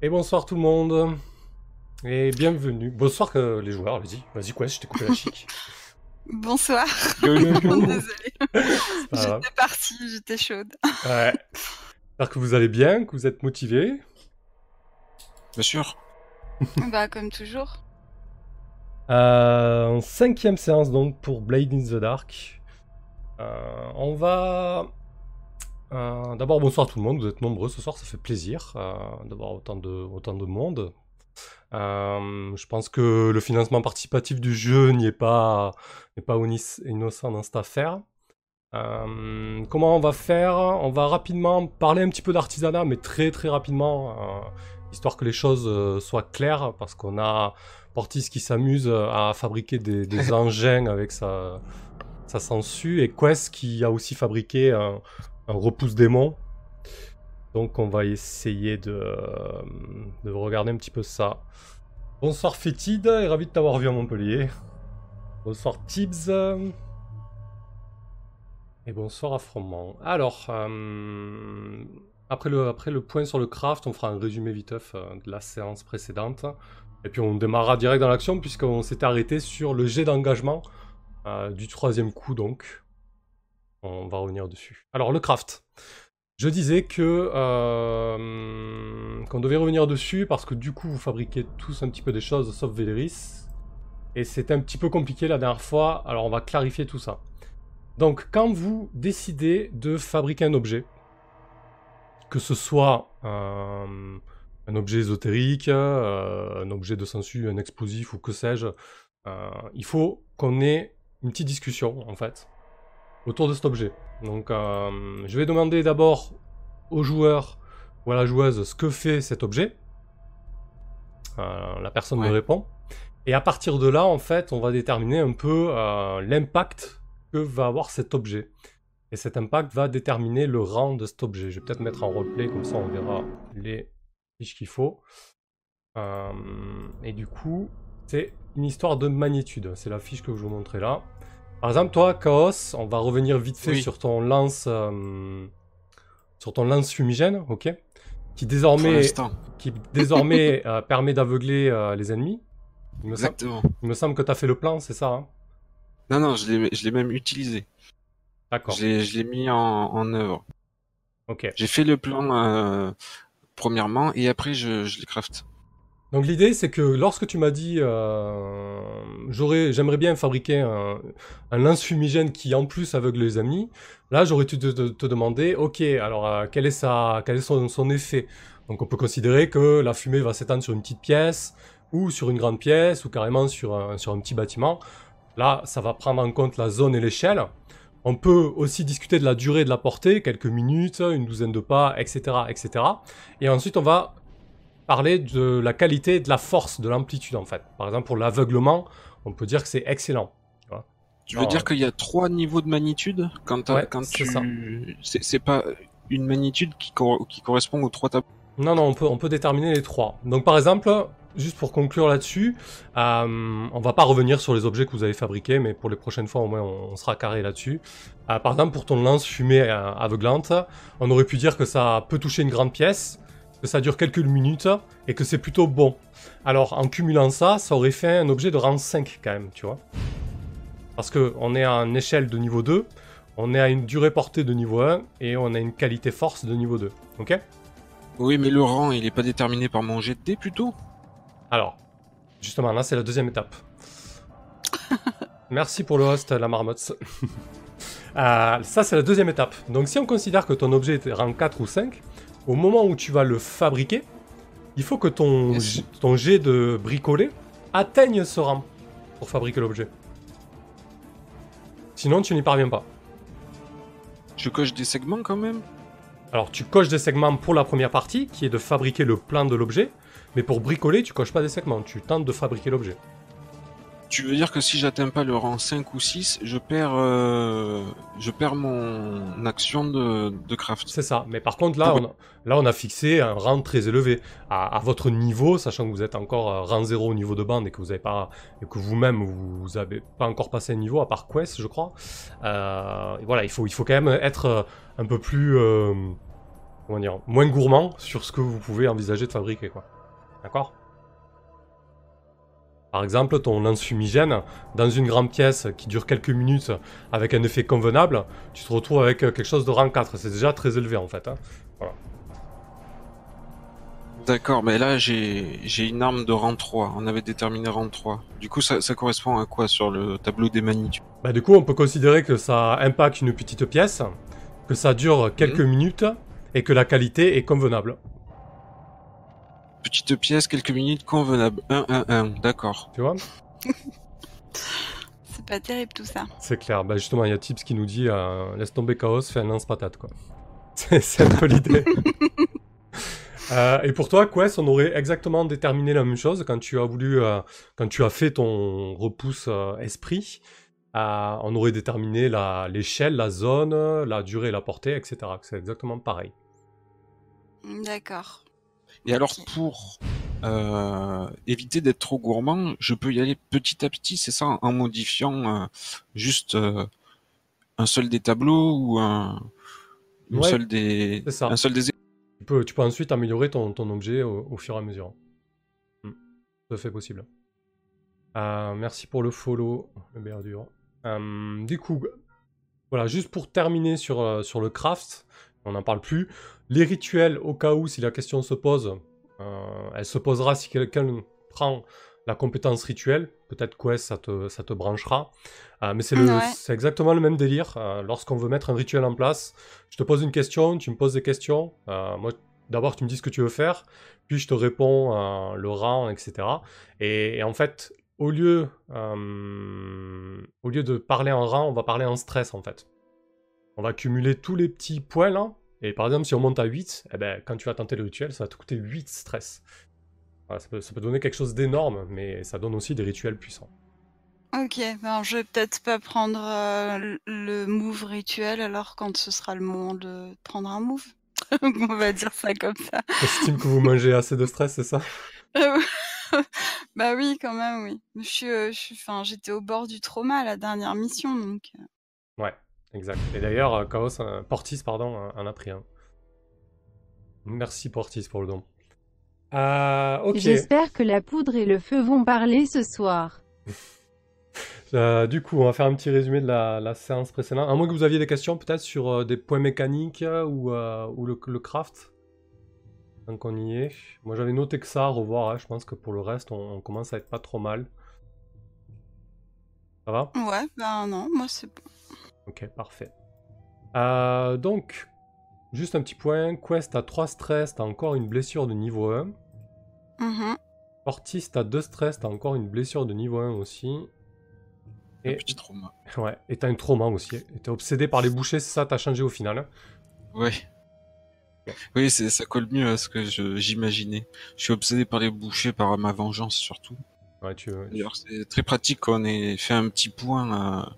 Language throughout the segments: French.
Et bonsoir tout le monde. Et bienvenue. Bonsoir que les joueurs, vas-y. Vas-y, quoi, je t'ai coupé la chic. Bonsoir. Désolée. J'étais partie, j'étais chaude. Ouais. J'espère que vous allez bien, que vous êtes motivés. Bien sûr. bah, comme toujours. Euh, en cinquième séance donc pour Blade in the Dark. Euh, on va... euh, D'abord bonsoir tout le monde, vous êtes nombreux ce soir, ça fait plaisir euh, d'avoir autant de, autant de monde. Euh, je pense que le financement participatif du jeu n'y est pas, n'est pas innocent dans cette affaire. Comment on va faire? On va rapidement parler un petit peu d'artisanat, mais très très rapidement, histoire que les choses soient claires, parce qu'on a Portis qui s'amuse à fabriquer des, des engins avec sa, sa sangsue, et Quest qui a aussi fabriqué un, un repousse démon. Donc on va essayer de, euh, de regarder un petit peu ça. Bonsoir Fétide, et ravi de t'avoir vu à Montpellier. Bonsoir Tibbs. Et bonsoir Affrement. Alors, euh, après, le, après le point sur le craft, on fera un résumé viteuf euh, de la séance précédente. Et puis on démarrera direct dans l'action puisqu'on s'était arrêté sur le jet d'engagement du troisième coup donc. On va revenir dessus. Alors le craft. Je disais que euh, qu'on devait revenir dessus parce que du coup vous fabriquez tous un petit peu des choses sauf Véléris. Et c'était un petit peu compliqué la dernière fois, alors on va clarifier tout ça. Donc quand vous décidez de fabriquer un objet, que ce soit euh, un objet ésotérique, euh, un objet de sensu, un explosif ou que sais-je, il faut qu'on ait une petite discussion en fait autour de cet objet. Donc euh, je vais demander d'abord au joueur ou à la joueuse ce que fait cet objet. Euh, la personne me répond. Et à partir de là, en fait, on va déterminer un peu euh, l'impact que va avoir cet objet. Et cet impact va déterminer le rang de cet objet. Je vais peut-être mettre en roleplay, comme ça on verra les fiches qu'il faut. Et du coup, c'est une histoire de magnitude. C'est la fiche que je vous montrer là. Par exemple, toi, Chaos, on va revenir vite fait Oui. sur ton lance, euh, sur ton lance fumigène, ok, qui désormais, l'instant. qui désormais euh, permet d'aveugler euh, les ennemis. Il me, Exactement. il me semble que tu as fait le plan, c'est ça hein? Non, non, je l'ai je l'ai même utilisé. D'accord. Je l'ai je l'ai mis en, en œuvre. Ok. J'ai fait le plan premièrement et après je, je l'ai craft. Donc l'idée c'est que lorsque tu m'as dit euh, j'aimerais bien fabriquer un, lance fumigène qui en plus aveugle les ennemis, là j'aurais dû te, te- demander ok alors euh, quel est sa quel est son, son effet? Donc on peut considérer que la fumée va s'étendre sur une petite pièce ou sur une grande pièce ou carrément sur un, sur un petit bâtiment. Là ça va prendre en compte la zone et l'échelle. On peut aussi discuter de la durée de la portée, quelques minutes, une douzaine de pas, etc., etc. Et ensuite on va parler de la qualité et de la force de l'amplitude en fait. Par exemple pour l'aveuglement, on peut dire que c'est excellent. Tu veux dire qu'il y a trois niveaux de magnitude quand, Ouais, quand c'est tu ça. c'est c'est pas une magnitude qui, cor- qui correspond aux trois tableaux? Non, non, on peut, on peut déterminer les trois. Donc par exemple, juste pour conclure là-dessus, euh, on va pas revenir sur les objets que vous avez fabriqués, mais pour les prochaines fois au moins on, on sera carré là-dessus. Euh, par exemple pour ton lance fumée euh, aveuglante, on aurait pu dire que ça peut toucher une grande pièce, que ça dure quelques minutes et que c'est plutôt bon. Alors en cumulant ça, ça aurait fait un objet de rang 5 quand même, tu vois. Parce que on est à une échelle de niveau 2, on est à une durée portée de niveau 1 et on a une qualité force de niveau 2. Ok? Oui, mais le rang, il est pas déterminé par mon jet de dés plutôt? Alors, justement, là, c'est la deuxième étape. Merci pour le host, la marmotte. Euh, ça, c'est la deuxième étape. Donc, si on considère que ton objet est rang 4 ou 5, au moment où tu vas le fabriquer, il faut que ton, Yes. j- ton jet de bricoler atteigne ce rang pour fabriquer l'objet. Sinon, tu n'y parviens pas. Je coche des segments quand même? Alors, tu coches des segments pour la première partie, qui est de fabriquer le plan de l'objet, mais pour bricoler, tu coches pas des segments, tu tentes de fabriquer l'objet. Tu veux dire que si j'atteins pas le rang 5 ou 6, je perds, euh, je perds mon action de, de craft. C'est ça. Mais par contre, là, on a, là, on a fixé un rang très élevé. À, à votre niveau, sachant que vous êtes encore euh, rang 0 au niveau de bande et que vous avez pas, et que vous-même, vous avez pas encore passé un niveau, à part Quest, je crois. Euh, et voilà, il faut, il faut quand même être un peu plus, comment dire, moins gourmand sur ce que vous pouvez envisager de fabriquer, quoi. D'accord? Par exemple, ton lance fumigène, dans une grande pièce qui dure quelques minutes avec un effet convenable, tu te retrouves avec quelque chose de rang 4. C'est déjà très élevé, en fait. Hein. D'accord, mais là j'ai une arme de rang 3. On avait déterminé rang 3. Du coup, ça, ça correspond à quoi sur le tableau des magnitudes Bah du coup, on peut considérer que ça impacte une petite pièce, que ça dure quelques minutes et que la qualité est convenable. Petite pièce, quelques minutes, convenable. 1, 1, 1, d'accord. Tu vois C'est pas terrible tout ça. C'est clair. Bah justement, il y a Tips qui nous dit euh, laisse tomber Chaos, fais un lance-patate quoi. C'est un peu l'idée. Euh, et pour toi, Quest, on aurait exactement déterminé la même chose quand tu as voulu, euh, quand tu as fait ton repousse euh, esprit. euh, on aurait déterminé la- l'échelle, la, zone, la durée, la portée, etc. C'est exactement pareil. D'accord. Et alors pour euh, éviter d'être trop gourmand, je peux y aller petit à petit, c'est ça, en- modifiant euh, juste euh, un seul des tableaux ou un, une Ouais, seule des, c'est ça. un seul des. Tu peux, tu peux ensuite améliorer ton, ton objet au, au fur et à mesure. Hmm. Tout à fait possible. Merci pour le follow, le Berdure. Euh, du coup, voilà, juste pour terminer sur, sur le craft, on n'en parle plus. Les rituels, au cas où, si la question se pose, euh, elle se posera si quelqu'un prend la compétence rituelle. Peut-être Quest, ça te, ça te branchera. Euh, mais c'est Ouais. exactement le même délire. Euh, Lorsqu'on veut mettre un rituel en place, je te pose une question, tu me poses des questions. Moi, d'abord, tu me dis ce que tu veux faire, puis je te réponds le rang, etc. Et, et en fait, au lieu, au lieu de parler en rang, on va parler en stress, en fait. On va cumuler tous les petits points là. Et par exemple, si on monte à 8, eh ben, quand tu vas tenter le rituel, ça va te coûter 8 stress. Voilà, ça, peut, ça peut donner quelque chose d'énorme, mais ça donne aussi des rituels puissants. Ok, ben je vais peut-être pas prendre euh, le- move rituel alors quand ce sera le moment de prendre un move. On va dire ça comme ça. J'estime que vous mangez assez de stress, c'est ça? Euh, bah oui, quand même, oui. Je suis, euh, j'étais au bord du trauma à la dernière mission, donc. Exact. Et d'ailleurs, euh, Chaos, Portis, pardon, en a pris un. Merci Portis pour le don. Euh. J'espère que la poudre et le feu vont parler ce soir. Euh, du coup, on va faire un petit résumé de la, la séance précédente. À moins que vous aviez des questions peut-être sur euh, des points mécaniques euh, ou, euh, ou le, le craft. Donc on y est. Moi j'avais noté que ça, à revoir. hein. Je pense que pour le reste, on, on commence à être pas trop mal. Ça va? Ouais, ben non, moi c'est bon. Ok, parfait. Euh, donc, juste un petit point. Quest a 3 stress, t'as encore une blessure de niveau 1. Mhm. Ortis, t'as 2 stress, t'as encore une blessure de niveau 1 aussi. Un Et, petit trauma. ouais, et t'as un trauma aussi. Et t'es obsédé par les bouchers, c'est ça, t'as changé au final. hein Ouais. Oui, c'est, ça colle mieux à ce que j'imaginais. Je suis obsédé par les bouchers, par ma vengeance surtout. Ouais, tu, D'ailleurs, c'est très pratique qu'on ait fait un petit point euh,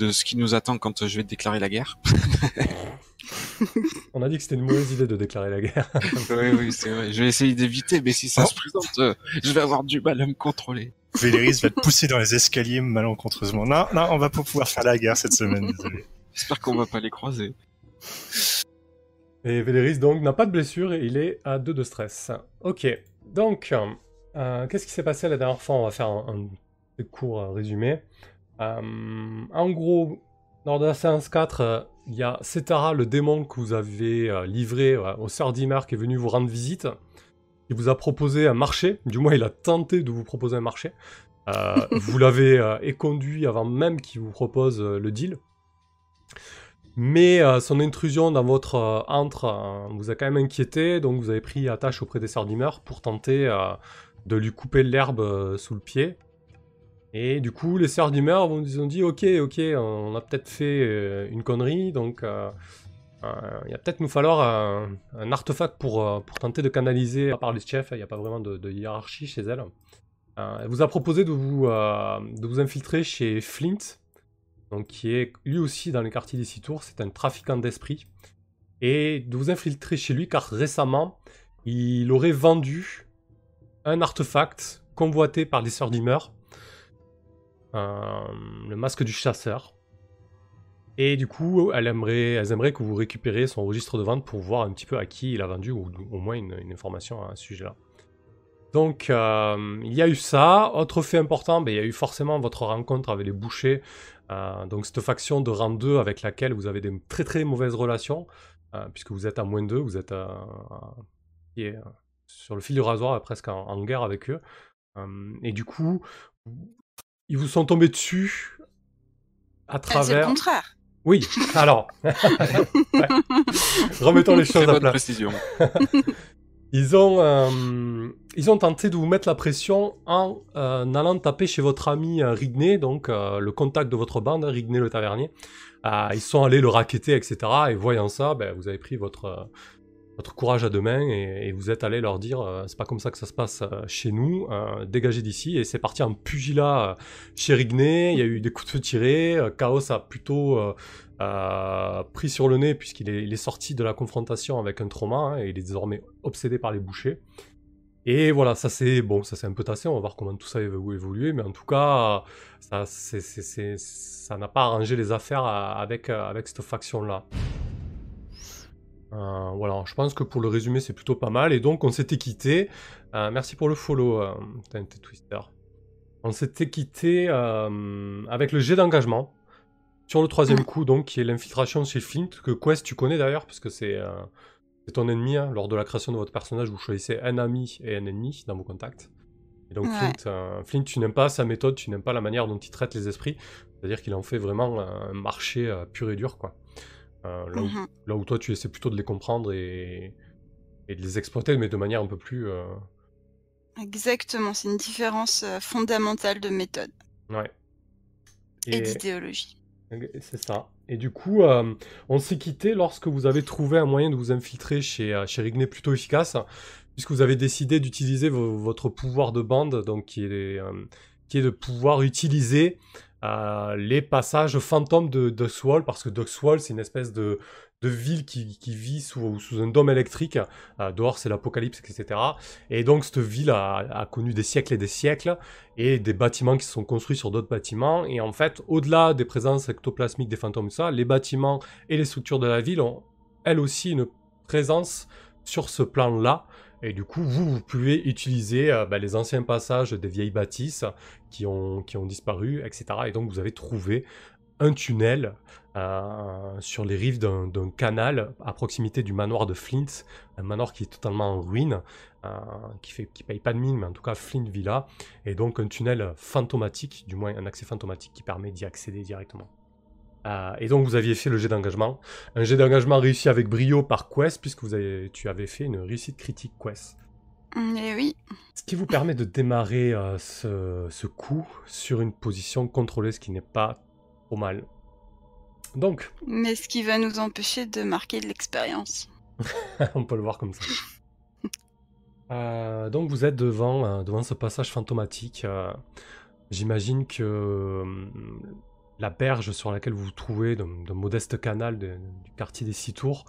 de ce qui nous attend quand je vais déclarer la guerre. On a dit que c'était une mauvaise idée de déclarer la guerre. oui, oui, c'est vrai. Je vais essayer d'éviter, mais si ça Oh. se présente, euh, je vais avoir du mal à me contrôler. Véléris va te pousser dans les escaliers malencontreusement. Non, non, on va pas pouvoir faire la guerre cette semaine, désolé. J'espère qu'on va pas les croiser. Et Véléris, donc, n'a pas de blessure et il est à 2 de stress. Ok, donc, euh, qu'est-ce qui s'est passé la dernière fois? On va faire un, court euh, résumé. Euh, en gros, lors de la séance 4, euh, il y a Cetara, le démon que vous avez euh, livré euh, au Sœur Dimar qui est venu vous rendre visite. Il vous a proposé un marché, du moins il a tenté de vous proposer un marché. Euh, vous l'avez euh, éconduit avant même qu'il vous propose euh, le deal. Mais son intrusion dans votre antre vous a quand même inquiété, donc vous avez pris attache auprès des Sœurs d'Humeur pour tenter de lui couper l'herbe sous le pied. Et du coup, les Sœurs d'Humeur vous ont dit Ok, ok, on a peut-être fait euh, une connerie, donc euh, euh, il va peut-être nous falloir un, artefact pour, euh, pour tenter de canaliser, à part les chefs, il n'y a pas vraiment de, hiérarchie chez elle. Euh, elle vous a proposé de vous, de vous infiltrer chez Flint, donc qui est lui aussi dans les quartiers des Six Tours, c'est un trafiquant d'esprit, et de vous infiltrer chez lui car récemment, il aurait vendu un artefact convoité par les Sœurs d'Humeur, le masque du chasseur. Et du coup, elle aimerait, elles aimeraient que vous récupériez son registre de vente pour voir un petit peu à qui il a vendu, ou au moins une, information à ce sujet-là. Donc, euh, il y a eu ça. Autre fait important, ben, il y a eu forcément votre rencontre avec les bouchers. Euh, donc, cette faction de rang 2 avec laquelle vous avez des très très mauvaises relations, euh, puisque vous êtes à moins 2, vous êtes euh, sur le fil du rasoir, presque en, guerre avec eux. Euh, et du coup, ils vous sont tombés dessus à Ah, C'est le travers. contraire. Oui, alors. Ouais. Remettons les choses à plat. précision. Ils ont, euh, ils ont tenté de vous mettre la pression en euh, allant taper chez votre ami euh, Rigney, donc euh, le contact de votre bande, hein, Rigney le tavernier. Euh, ils sont allés le raqueter, etc. Et voyant ça, ben, vous avez pris votre, euh, votre courage à deux mains et, vous êtes allé leur dire euh, c'est pas comme ça que ça se passe euh, chez nous, euh, dégagez d'ici. Et c'est parti en pugilat chez Rigney. Il y a eu des coups de feu tirés. Chaos a plutôt pris sur le nez puisqu'il est, sorti de la confrontation avec un trauma hein, et il est désormais obsédé par les bouchers. Et voilà, ça c'est bon, ça c'est un peu tassé, on va voir comment tout ça évo- évoluer, mais en tout cas, ça n'a pas arrangé les affaires avec cette faction-là. Euh, voilà, je pense que pour le résumé c'est plutôt pas mal, et donc on s'était quitté. Euh, merci pour le follow, euh, Tente Twister. On s'était quitté euh, avec le jet d'engagement sur le troisième coup, donc qui est l'infiltration chez Flint, que Quest tu connais d'ailleurs, parce que c'est ton ennemi. hein. Lors de la création de votre personnage, vous choisissez un ami et un ennemi dans vos contacts. Et donc Ouais. Flint, Flint, tu n'aimes pas sa méthode, tu n'aimes pas la manière dont il traite les esprits. C'est-à-dire qu'il en fait vraiment un marché pur et dur, quoi. Euh, là, où, Mhm. là où toi, tu essaies plutôt de les comprendre et, et de les exploiter, mais de manière un peu plus... euh, Exactement, c'est une différence euh, fondamentale de méthode Ouais. et, d'idéologie. C'est ça. Et du coup, euh, on s'est quitté lorsque vous avez trouvé un moyen de vous infiltrer chez, chez Rigney plutôt efficace, puisque vous avez décidé d'utiliser vo- votre pouvoir de bande, donc qui est, qui est de pouvoir utiliser euh, les passages fantômes de Duxwall, parce que Duxwall, c'est une espèce de, ville qui, vit sous, un dôme électrique. Euh, dehors, c'est l'apocalypse, etc. Et donc, cette ville a, connu des siècles et des siècles, et des bâtiments qui sont construits sur d'autres bâtiments. Et en fait, au-delà des présences ectoplasmiques des fantômes, ça, les bâtiments et les structures de la ville ont, elles aussi, une présence sur ce plan-là. Et du coup, vous, pouvez utiliser euh, bah, les anciens passages des vieilles bâtisses qui ont, disparu, etc. Et donc, vous avez trouvé un tunnel euh, sur les rives d'un d'un canal à proximité du manoir de Flint, un manoir qui est totalement en ruine, euh, qui fait qui paye pas de mine, mais en tout cas Flint Villa, et donc un tunnel fantomatique, du moins un accès fantomatique qui permet d'y accéder directement. Euh, et donc vous aviez fait le jet d'engagement, un jet d'engagement réussi avec brio par Quest, puisque vous avez, tu avais fait une réussite critique Quest. Mm, Et oui, Ce qui vous permet de démarrer euh, ce, ce coup sur une position contrôlée, ce qui n'est pas trop mal. Donc, mais ce qui va nous empêcher de marquer de l'expérience. on peut le voir comme ça. Euh, donc vous êtes devant, devant ce passage fantomatique. J'imagine que la berge sur laquelle vous vous trouvez, d'un modeste canal du quartier des Six Tours,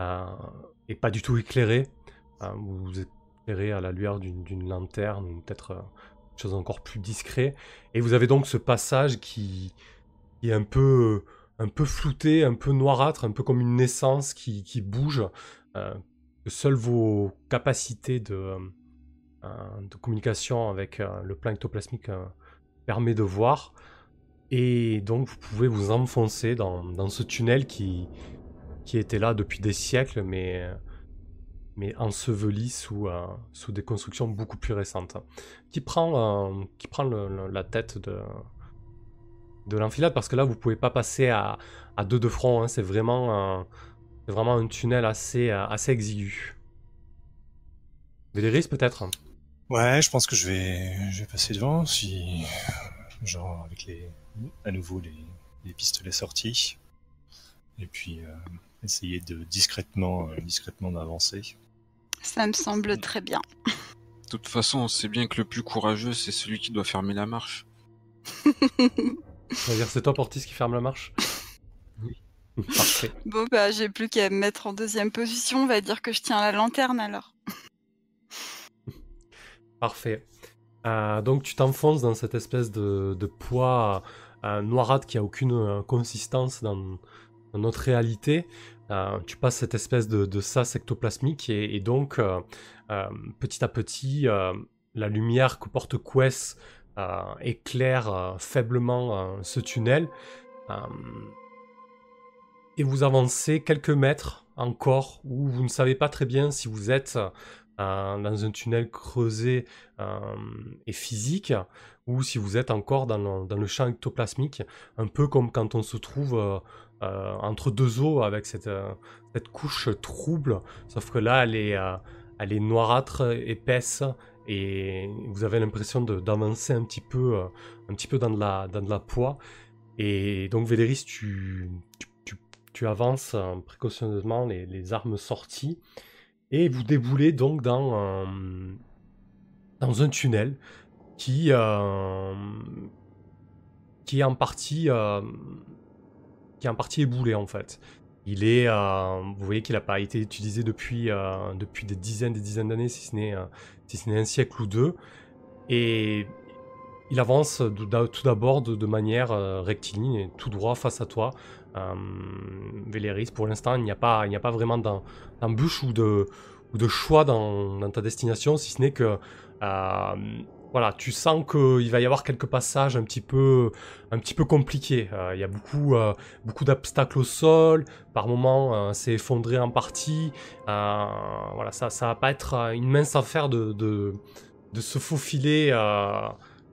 euh, est pas du tout éclairée. Euh, vous vous éclairez à la lueur d'une lanterne ou peut-être euh, quelque chose encore plus discret. Et vous avez donc ce passage qui, est un peu, un flouté, un peu noirâtre, un peu comme une naissance qui, bouge. que seules vos capacités de, communication avec le plan ectoplasmique permet de voir. Et donc vous pouvez vous enfoncer dans, dans ce tunnel qui, qui était là depuis des siècles, mais, euh, mais enseveli sous, euh, sous des constructions beaucoup plus récentes. Qui prend, euh, qui prend la tête de, de l'enfilade parce que là vous pouvez pas passer à, à deux de front, hein, c'est vraiment, c'est vraiment un tunnel assez, euh, assez exigu. Véléris peut-être? Ouais, je pense que je vais, je vais passer devant, si, genre, avec les, à nouveau les, les pistolets sortis. Et puis, euh, essayer de discrètement, euh, discrètement d'avancer. Ça me semble très bien. De toute façon, on sait bien que le plus courageux, c'est celui qui doit fermer la marche. C'est-à-dire c'est toi Portis qui ferme la marche Oui. Parfait. Bon, bah, j'ai plus qu'à me mettre en deuxième position. On va dire que je tiens la lanterne alors. Parfait. Euh, donc tu t'enfonces dans cette espèce de, poids euh, noirâtre qui a aucune euh, consistance dans, notre réalité. Tu passes cette espèce de, de sas ectoplasmique et, et donc petit à petit, la lumière que porte Quest éclaire faiblement ce tunnel. Et vous avancez quelques mètres encore où vous ne savez pas très bien si vous êtes dans un tunnel creusé euh, et physique ou si vous êtes encore dans le, champ ectoplasmique, un peu comme quand on se trouve euh, euh, entre deux eaux avec cette, euh, couche trouble, sauf que là elle est, euh, noirâtre, épaisse et vous avez l'impression d'avancer un petit peu, euh, un petit peu dans de la, dans poix. Et donc Véléris, tu, avances euh, précautionneusement, les armes sorties, et vous déboulez donc dans, un- tunnel qui, euh, qui est en partie, euh, qui est en partie éboulé en fait. Il est, euh, vous voyez qu'il n'a pas été utilisé depuis, depuis des dizaines, des dizaines d'années, si ce n'est, si un siècle ou deux, et il avance tout d'abord de, de manière rectiligne et tout droit face à toi. Euh, Véléris, pour l'instant, il n'y a pas, a pas vraiment d'em- d'embûche ou de, ou de choix dans, ta destination, si ce n'est que euh, voilà, tu sens qu'il va y avoir quelques passages un petit peu, un petit peu compliqués. Euh, il y a beaucoup, euh, beaucoup d'obstacles au sol. Par moments, c'est effondré en partie. Voilà, ça, ça va pas être une mince affaire de, de, se faufiler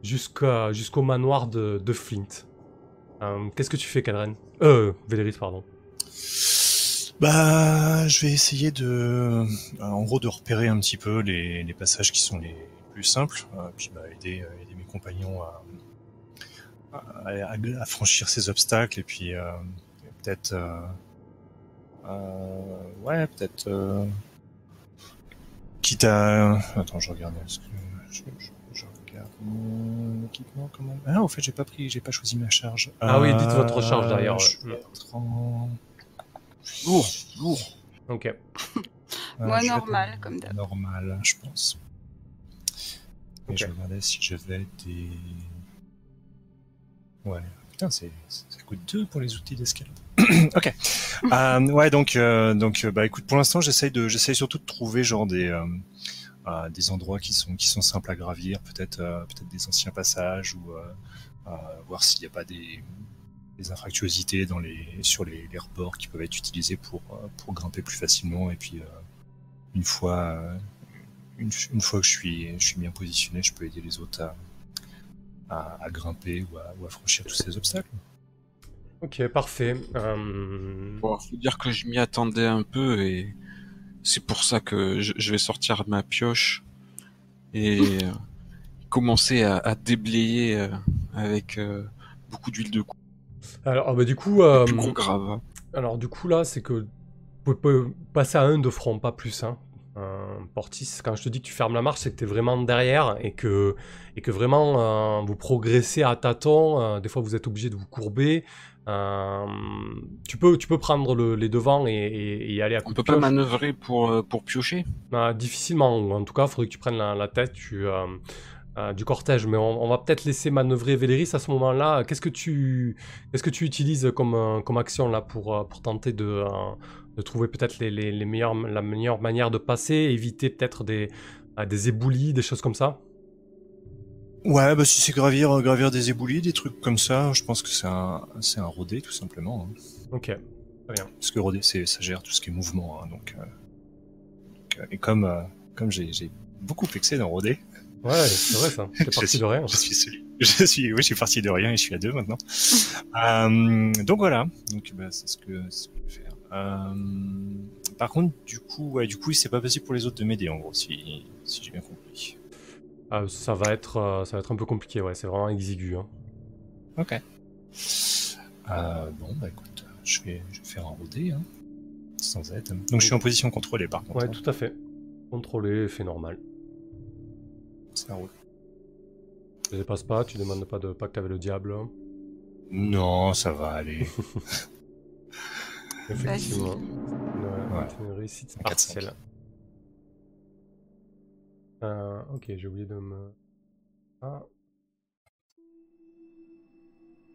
jusqu'au manoir de, Flint. Qu'est-ce que tu fais, Calren Euh, Véléris, pardon. Bah, je vais essayer de, euh, en gros, de repérer un petit peu les, passages qui sont les plus simples, euh, puis bah, aider, euh, aider mes compagnons à, à, franchir ces obstacles, et puis euh, peut-être, euh, ouais, peut-être, quitte à, attends, je regarde, que regarde mon équipement, ah, au fait, j'ai pas pris, j'ai pas choisi ma charge. Ah oui, dites votre Euh, charge être en... Lourd, lourd. Ok. Euh, Moi, normal, être comme d'hab. Normal, je pense. Et Ok. je regardais si j'avais des. Ouais. Putain, c'est, ça coûte deux pour les outils d'escalade. ok. Euh, ouais, donc, euh, donc, bah, écoute, pour l'instant, j'essaye de, j'essaye surtout de trouver genre des, euh, euh, des endroits qui sont, qui sont simples à gravir, peut-être, euh, peut-être des anciens passages ou euh, euh, voir s'il n'y a pas des, des infractuosités dans les, sur les, les rebords qui peuvent être utilisés pour, euh, pour grimper plus facilement. Et puis, euh, une fois, une, une fois que je suis, je suis bien positionné, je peux aider les autres à, à, à grimper ou à, ou à franchir tous ces obstacles. Ok, parfait. Euh, Bon, faut dire que je m'y attendais un peu et c'est pour ça que je, je vais sortir ma pioche et euh, commencer à, à déblayer euh, avec euh, beaucoup d'huile de coude. Alors, ah bah, du coup, gros grave. alors du coup là, c'est que vous pouvez pas- passer à un de front, pas plus. Hein. Portis, quand je te dis que tu fermes la marche, c'est que tu es vraiment derrière et que, et que vraiment vous progressez à tâtons. des fois, vous êtes obligé de vous courber. Euh, tu, peux, tu peux prendre le- les devants et, et- et y aller à On coup peut de pas manœuvrer pour, euh, pour piocher? Euh, difficilement, ou en tout cas, il faudrait que tu prennes la, la tête tu, euh, du cortège. Mais on, on va peut-être laisser manœuvrer Véléris à ce moment-là. Qu'est-ce que tu, qu'est-ce que tu utilises comme, comme action là pour, pour tenter de, de trouver peut-être les, les, les meilleures, la meilleure manière de passer, éviter peut-être des, des éboulis, des choses comme ça? Ouais, bah si c'est gravir, euh, gravir des éboulis, des trucs comme ça, je pense que c'est un, c'est un rodé tout simplement. hein. Ok, très bien. Parce que rodé, c'est, ça gère tout ce qui est mouvement. hein, donc, euh, donc, euh, et comme, euh, comme j'ai, j'ai beaucoup fixé dans rodé, Ouais, c'est vrai ça. C'est Je parti suis- de rien. Je suis celui. Je suis, oui, je suis parti de rien et je suis à deux maintenant. Euh, donc voilà. Donc bah, c'est ce que, c'est ce que je vais faire. Euh, par contre, du coup, ouais, du coup, c'est pas possible pour les autres de m'aider en gros, si, si j'ai bien compris. Euh, ça, va être, euh, ça va être un peu compliqué, ouais. C'est vraiment exigu. hein. Ok. Euh, bon, bah écoute, je vais, je vais faire un rodé, hein, sans aide. Donc je suis en position contrôlée par contre. Ouais, hein. tout à fait. Contrôlé, fait normal. Ça roule. Tu dépasses pas, tu demandes pas de pacte avec le diable. hein. Non, ça va aller. Effectivement. Vas-y. Ouais, Ouais. c'est une réussite Un 4-5. partielle. Euh, ok, j'ai oublié de me. Ah.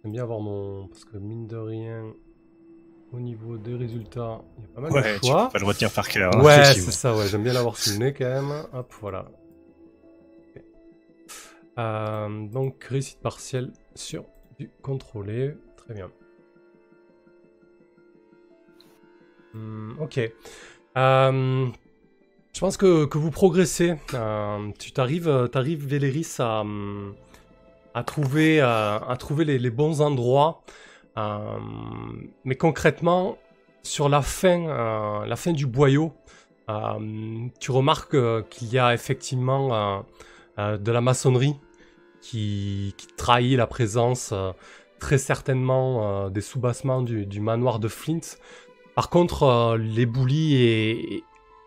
J'aime bien avoir mon. Parce que mine de rien, au niveau des résultats, il y a pas mal Ouais, de tu choix. peux pas le retenir par cœur. hein, Ouais, c'est ça, ouais, j'aime bien l'avoir sous le nez quand même. Hop, voilà. Euh, donc, réussite partielle sur du contrôlé. Très bien. Hmm, ok. Euh, pense que, que vous progressez. Euh, tu t'arrives, t'arrives, Véléris, à, à trouver, euh, à trouver les, bons endroits. Euh, mais concrètement, sur la fin, euh, la fin du boyau, euh, tu remarques euh, qu'il y a effectivement euh, euh, de la maçonnerie qui, trahit la présence euh, très certainement euh, des soubassements du, du manoir de Flint. Par contre, euh, l'éboulis.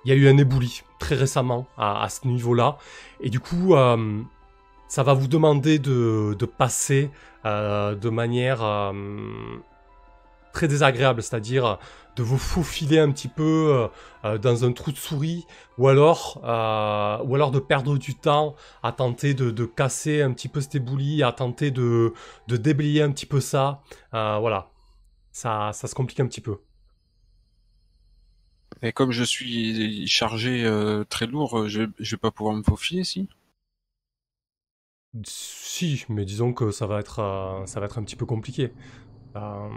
Il y a eu un éboulis très récemment à, à ce niveau-là. Et du coup, euh, ça va vous demander de, de passer euh, de manière euh, très désagréable, c'est-à-dire de vous faufiler un petit peu euh, euh, dans un trou de souris, ou alors, euh, ou alors de perdre du temps à tenter de, de casser un petit peu cet éboulis, à tenter de, de déblayer un petit peu ça. Euh, voilà, ça, ça se complique un petit peu. Et comme je suis chargé euh, très lourd, euh, je, je vais pas pouvoir me faufiler, si? Si, mais disons que ça va être, euh, ça va être un petit peu compliqué. Euh,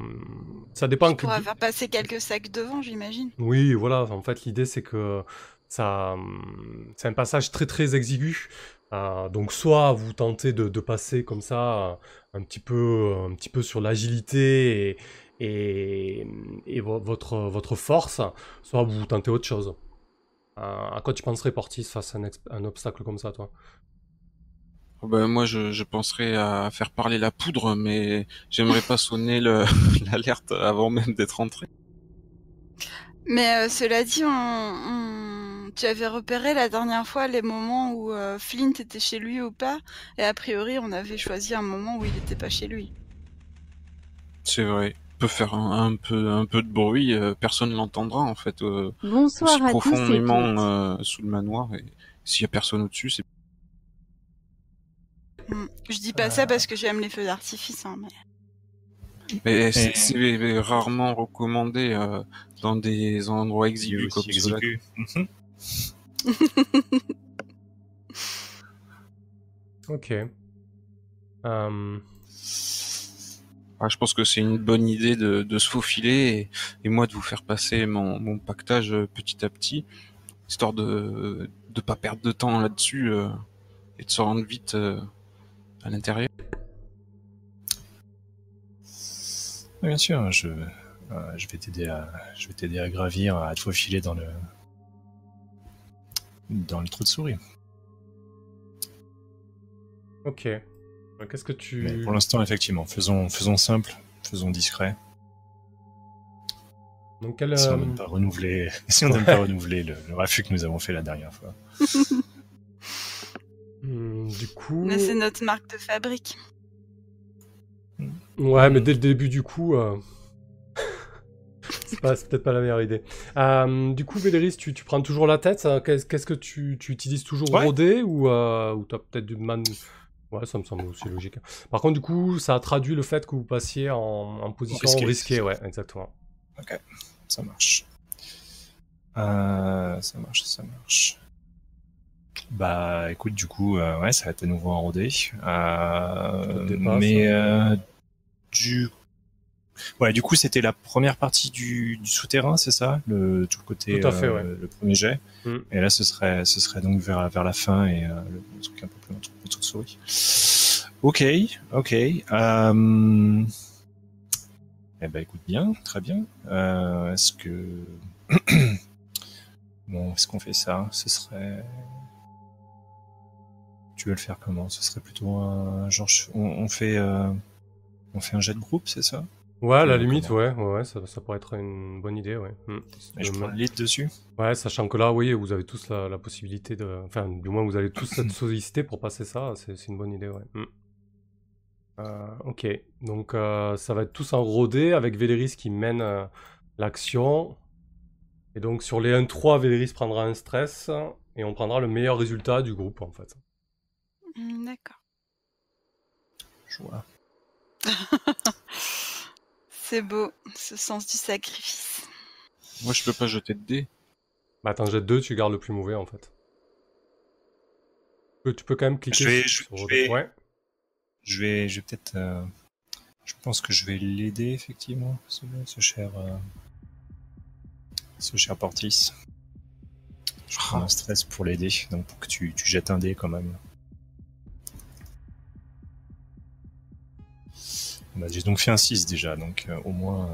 ça dépend On que... pourra faire passer quelques sacs devant, j'imagine. Oui, voilà, en fait, l'idée c'est que ça, hum, c'est un passage très très exigu. Euh, donc, soit vous tentez de, de passer comme ça, un petit peu, un petit peu sur l'agilité et, et, et vo- votre, votre force, soit vous tentez autre chose. Euh, à quoi tu penserais, Portis, face à un, obstacle comme ça, toi? Oh Ben, moi, je, je penserais à faire parler la poudre, mais j'aimerais pas sonner le- l'alerte avant même d'être entré. Mais euh, cela dit, on, on- tu avais repéré la dernière fois les moments où euh, Flint était chez lui ou pas, et a priori, on avait choisi un moment où il n'était pas chez lui. C'est vrai. Peut faire un, un peu un peu de bruit, euh, personne l'entendra en fait. Euh, Bonsoir aussi à tous et profondément euh, sous le manoir et s'il y a personne au-dessus, c'est Hmm. Je dis pas ça parce que j'aime les feux d'artifice, hein, mais... mais c'est rarement recommandé euh, dans des endroits exigus comme cela. Mhm. Ok. Euh, Ah, je pense que c'est une bonne idée de, de se faufiler et, et moi de vous faire passer mon, mon pactage euh, petit à petit, histoire de de pas perdre de temps là-dessus euh, et de se rendre vite euh, à l'intérieur. Bien sûr, je, euh, je vais t'aider à, je vais t'aider à gravir, à te faufiler dans le, dans le trou de souris. ok. Qu'est-ce que tu... Mais pour l'instant, effectivement, faisons, faisons simple, faisons discret. Donc, quel, Si on euh, n'aime pas renouveler, si on pas renouveler le, le raffut que nous avons fait la dernière fois. hmm, du coup... mais c'est notre marque de fabrique. Ouais, mais dès le début du coup, euh, c'est pas- c'est peut-être pas la meilleure idée. Euh, du coup, Véléris, tu, tu prends toujours la tête. hein Qu'est-ce qu'est-ce que tu, tu utilises toujours Ouais. rodé ou, euh, ou t'as peut-être du man... Ouais, ça me semble aussi logique. Par contre, du coup, ça a traduit le fait que vous passiez en, en position Risqué. risquée. Ouais, exactement. Ça marche. Euh, ça marche, ça marche. Bah, écoute, du coup, euh, ouais, ça va être à nouveau enrodé. Euh, mais euh, du, ouais, du coup, c'était la première partie du, du souterrain, c'est ça, le tout le côté, Tout à fait, euh, ouais. le premier jet. Mm. Et là, ce serait, ce serait donc vers vers la fin et euh, le, le truc un peu plus de souris. Ok, ok. Euh... Eh ben, écoute bien, très bien. Euh, est-ce que bon, est-ce qu'on fait ça? Ce serait. Tu veux le faire comment? Ce serait plutôt un genre, on, on fait, euh, on fait un jet de groupe, c'est ça? Ouais, à la Euh, limite, ouais, ouais, ça, ça pourrait être une bonne idée, ouais. Et je prends le lead dessus. Ouais, sachant que là, oui, vous avez tous la, la possibilité de... Enfin, du moins, vous allez tous être sollicités pour passer ça, c'est une bonne idée, ouais. Hmm. Euh, ok, donc euh, ça va être tous en rodé avec Véléris qui mène euh, l'action. Et donc sur les 1-3, Véléris prendra un stress et on prendra le meilleur résultat du groupe, en fait. Hmm, D'accord. Je vois. C'est beau, ce sens du sacrifice. Moi, je peux pas jeter de dés. Bah attends, jette 2, tu gardes le plus mauvais en fait. Tu peux, tu peux quand même cliquer Je vais- sur... je- je vais- Ouais. Je vais, je vais peut-être. euh, je pense que je vais l'aider effectivement, ce, ce cher, euh, ce cher Portis. Je prends un stress pour l'aider, donc pour que tu, tu jettes un dé quand même. Bah, J'ai donc fait un 6 déjà, donc euh, au moins,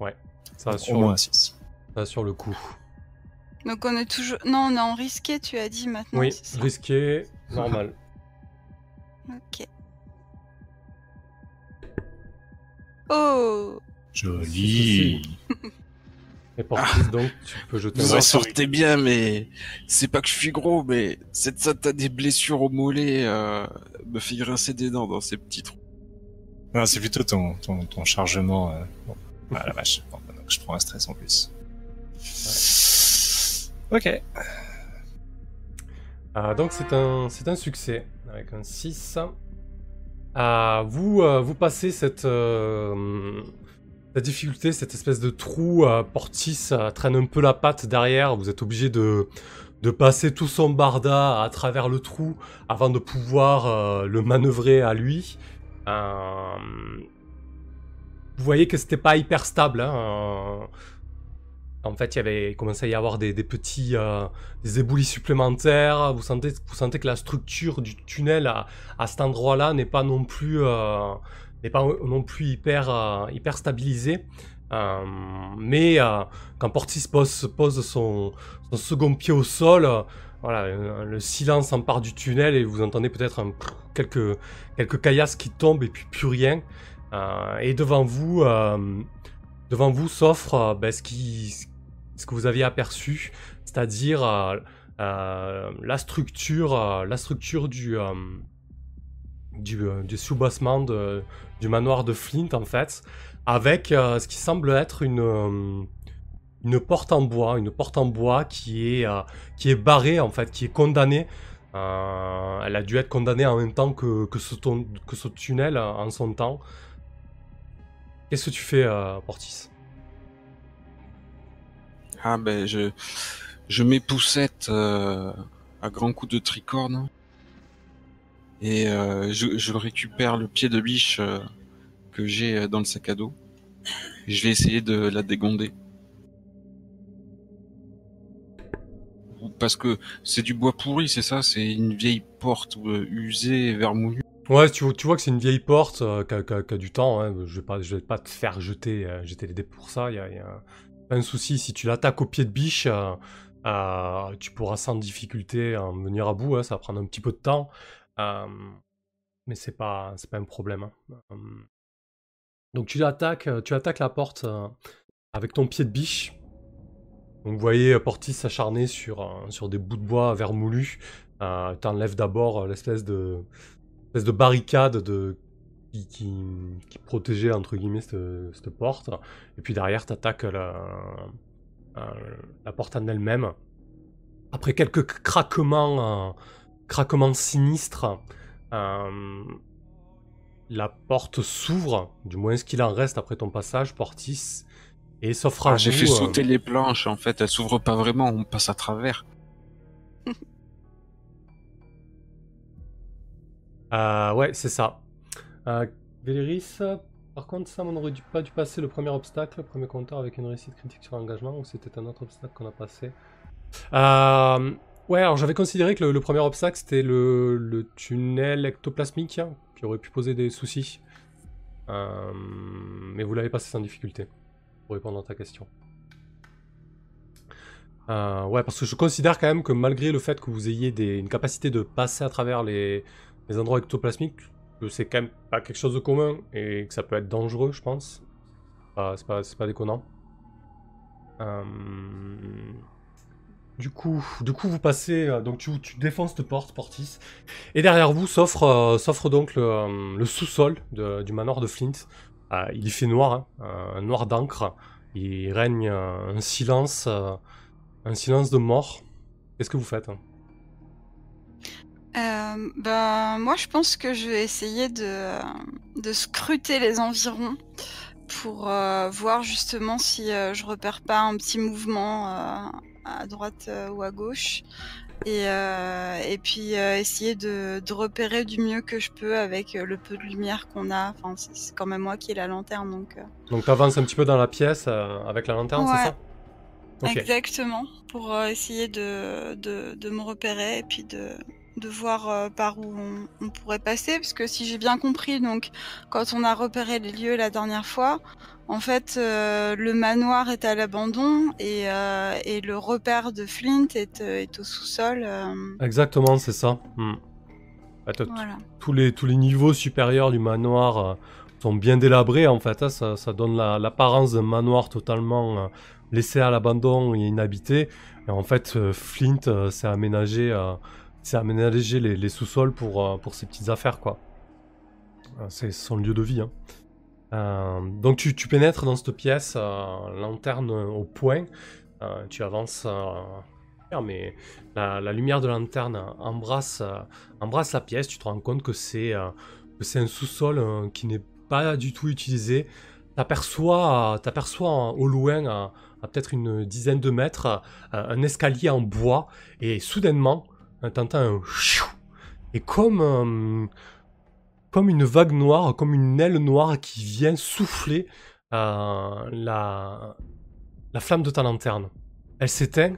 euh, Ça au assure, moins un 6. ça assure le coup. Donc on est toujours. Non, on est en risqué, tu as dit maintenant. oui, ça risqué, normal. Ok. Oh Joli. Et Portis, donc, tu peux jeter Vous Ouais, en sortez bien, mais c'est pas que je suis gros, mais cette ça t'as des blessures au mollet euh, me fait grincer des dents dans ces petits trous. Non, c'est plutôt ton, ton, ton chargement. euh, bon. Ah la vache. Bon, donc je prends un stress en plus. Ok. Ah, donc c'est un, c'est un succès avec un 6. Ah, vous, euh, vous passez cette, euh, cette difficulté, cette espèce de trou. euh, Portis euh, traîne un peu la patte derrière. Vous êtes obligé de, de passer tout son barda à travers le trou avant de pouvoir euh, le manœuvrer à lui. Euh, vous voyez que c'était pas hyper stable. hein, euh, en fait, il y avait il commençait à y avoir des, petits euh, des éboulis supplémentaires. Vous sentez, vous sentez que la structure du tunnel à, à cet endroit-là n'est pas non plus n'est pas non plus hyper hyper stabilisée. Mais quand Portis pose, pose son, second pied au sol, voilà, euh, le silence s'empare du tunnel et vous entendez peut-être quelques quelques caillasses qui tombent et puis plus rien. Euh, et devant vous, euh, devant vous s'offre ben, ce, que vous aviez aperçu, c'est-à-dire la structure, la structure du, du, du soubassement de- du manoir de Flint en fait, avec ce qui semble être une, une porte en bois, une porte en bois qui est, euh, qui est barrée en fait, qui est condamnée. Euh, elle a dû être condamnée en même temps que, que, ce, tunnel euh, en son temps. Qu'est-ce que tu fais, Portis? Ah ben je je m'époussette à grands coups de tricorne et je, récupère le pied de biche que j'ai dans le sac à dos. Je vais essayer de la dégonder. Parce que c'est du bois pourri, c'est ça C'est une vieille porte euh, usée, vermoulue. Ouais, tu, tu vois que c'est une vieille porte euh, qui, a, du temps. hein. Je vais pas, vais pas te faire jeter, euh, jeter les dés pour ça. Il y a, y un souci. Si tu l'attaques au pied de biche, euh, tu pourras sans difficulté en venir à bout. hein. Ça va prendre un petit peu de temps, mais c'est pas, c'est pas un problème. hein. Donc tu attaques, tu attaques la porte avec ton pied de biche. Donc vous voyez euh, Portis s'acharner sur, euh, sur des bouts de bois vermoulus. Euh, T'enlèves d'abord l'espèce de barricade de, qui, qui, protégeait entre guillemets cette, porte. Et puis derrière, t'attaques la, la porte en elle-même. Après quelques craquements, craquements sinistres, la porte s'ouvre, du moins ce qu'il en reste après ton passage, Portis, et s'offre à Ah, j'ai fait euh, sauter les planches en fait, elles s'ouvrent pas vraiment, on passe à travers. Euh, ouais, c'est ça. Euh, Véléris, par contre, Sam, on n'aurait dû- pas dû passer le premier obstacle, le premier compteur avec une réussite critique sur l'engagement, ou c'était un autre obstacle qu'on a passé? Euh, Ouais, alors j'avais considéré que le, le premier obstacle, c'était le, le tunnel ectoplasmique, hein, qui aurait pu poser des soucis. Euh, mais vous l'avez passé sans difficulté, répondre à ta question. Euh, ouais, parce que je considère quand même que malgré le fait que vous ayez des- une capacité de passer à travers les, endroits ectoplasmiques, que c'est quand même pas quelque chose de commun et que ça peut être dangereux, je pense. C'est pas, déconnant. Euh, Du coup, du coup, vous passez, euh, donc tu, défonces cette porte, Portis, et derrière vous s'offre, donc le, sous-sol du manoir de Flint. Euh, il fait noir, hein, euh, noir d'encre. Il règne euh, un silence, un silence de mort. Qu'est-ce que vous faites ben, moi, je pense que je vais essayer de, scruter les environs pour voir justement si euh, je repère pas un petit mouvement à droite ou à gauche. Et, euh, et puis euh, essayer de, de repérer du mieux que je peux avec euh, le peu de lumière qu'on a. Enfin, c'est quand même moi qui ai la lanterne, donc. euh, Donc t'avances un petit peu dans la pièce avec la lanterne, c'est ça? Exactement, pour essayer de, de, de me repérer et puis de, voir par où on, on pourrait passer. Parce que si j'ai bien compris, donc quand on a repéré les lieux la dernière fois, en fait, euh, le manoir est à l'abandon et, euh, et le repère de Flint est, euh, est au sous-sol. Exactement, c'est ça. Hmm. Bah, voilà. tous, les, tous les niveaux supérieurs du manoir sont bien délabrés en fait. hein. Ça, ça donne la- l'apparence d'un manoir totalement laissé à l'abandon et inhabité. Et en fait, Flint s'est aménagé, les, les sous-sols pour, euh, pour ses petites affaires quoi. C'est son lieu de vie. hein. Euh, donc tu, tu pénètres dans cette pièce, euh, lanterne au point. Euh, tu avances. mais la, lumière de la lanterne embrasse, embrasse la pièce, tu te rends compte que c'est euh, un sous-sol qui n'est pas du tout utilisé. T'aperçois, t'aperçois euh, au loin, à, peut-être une dizaine de mètres, un escalier en bois, et soudainement, t'entends un chiou, et comme comme une vague noire, comme une aile noire qui vient souffler euh, la la flamme de ta lanterne. Elle s'éteint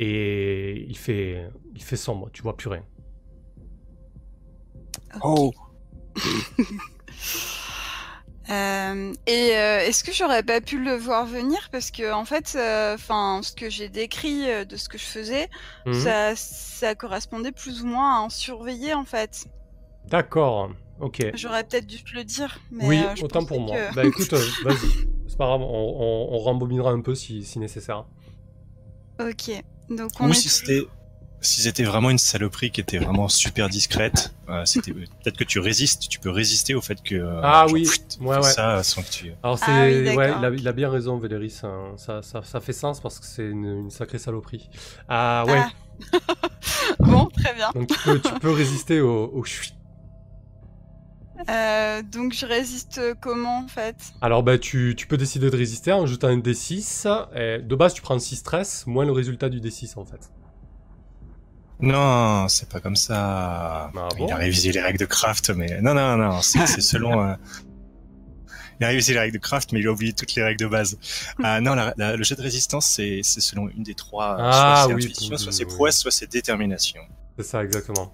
et il fait il fait sombre, tu vois plus rien. Oh, Euh, et euh, est-ce que j'aurais pas pu le voir venir? Parce que en fait, enfin, ce que j'ai décrit euh, de ce que je faisais, Mhm. ça, ça correspondait plus ou moins à un surveiller en fait. D'accord, ok. J'aurais peut-être dû te le dire. Mais oui, euh, je autant pour moi. que- Bah écoute, euh, vas-y. C'est pas grave, on, on, on rembobinera un peu si, si nécessaire. Ok. Donc on Ou est si c'était si c'était vraiment une saloperie qui était vraiment super discrète, euh, c'était peut-être que tu résistes, tu peux résister au fait que euh, Ah genre, oui, pfft, ouais, fais ouais. ça sans que tu Alors c'est... Ah oui, ouais, il a, il a bien raison, Véléris. hein. Ça, ça, ça fait sens parce que c'est une, une sacrée saloperie. Ah ouais, Ah. bon, très bien. donc tu peux, tu peux résister au, au chut. Euh, donc je résiste comment en fait? Alors bah tu, tu peux décider de résister en jetant un D6. Et de base tu prends 6 stress, moins le résultat du D6 en fait. Non, c'est pas comme ça. Ah il a révisé les règles de craft, mais non, non, non, c'est c'est selon. euh, Il a révisé les règles de craft, mais il a oublié toutes les règles de base. Ah non, la- la- le jet de résistance, c'est selon une des trois. Ah soit c'est oui, intuition, oui, soit c'est oui. prouesse, soit c'est détermination. C'est ça exactement.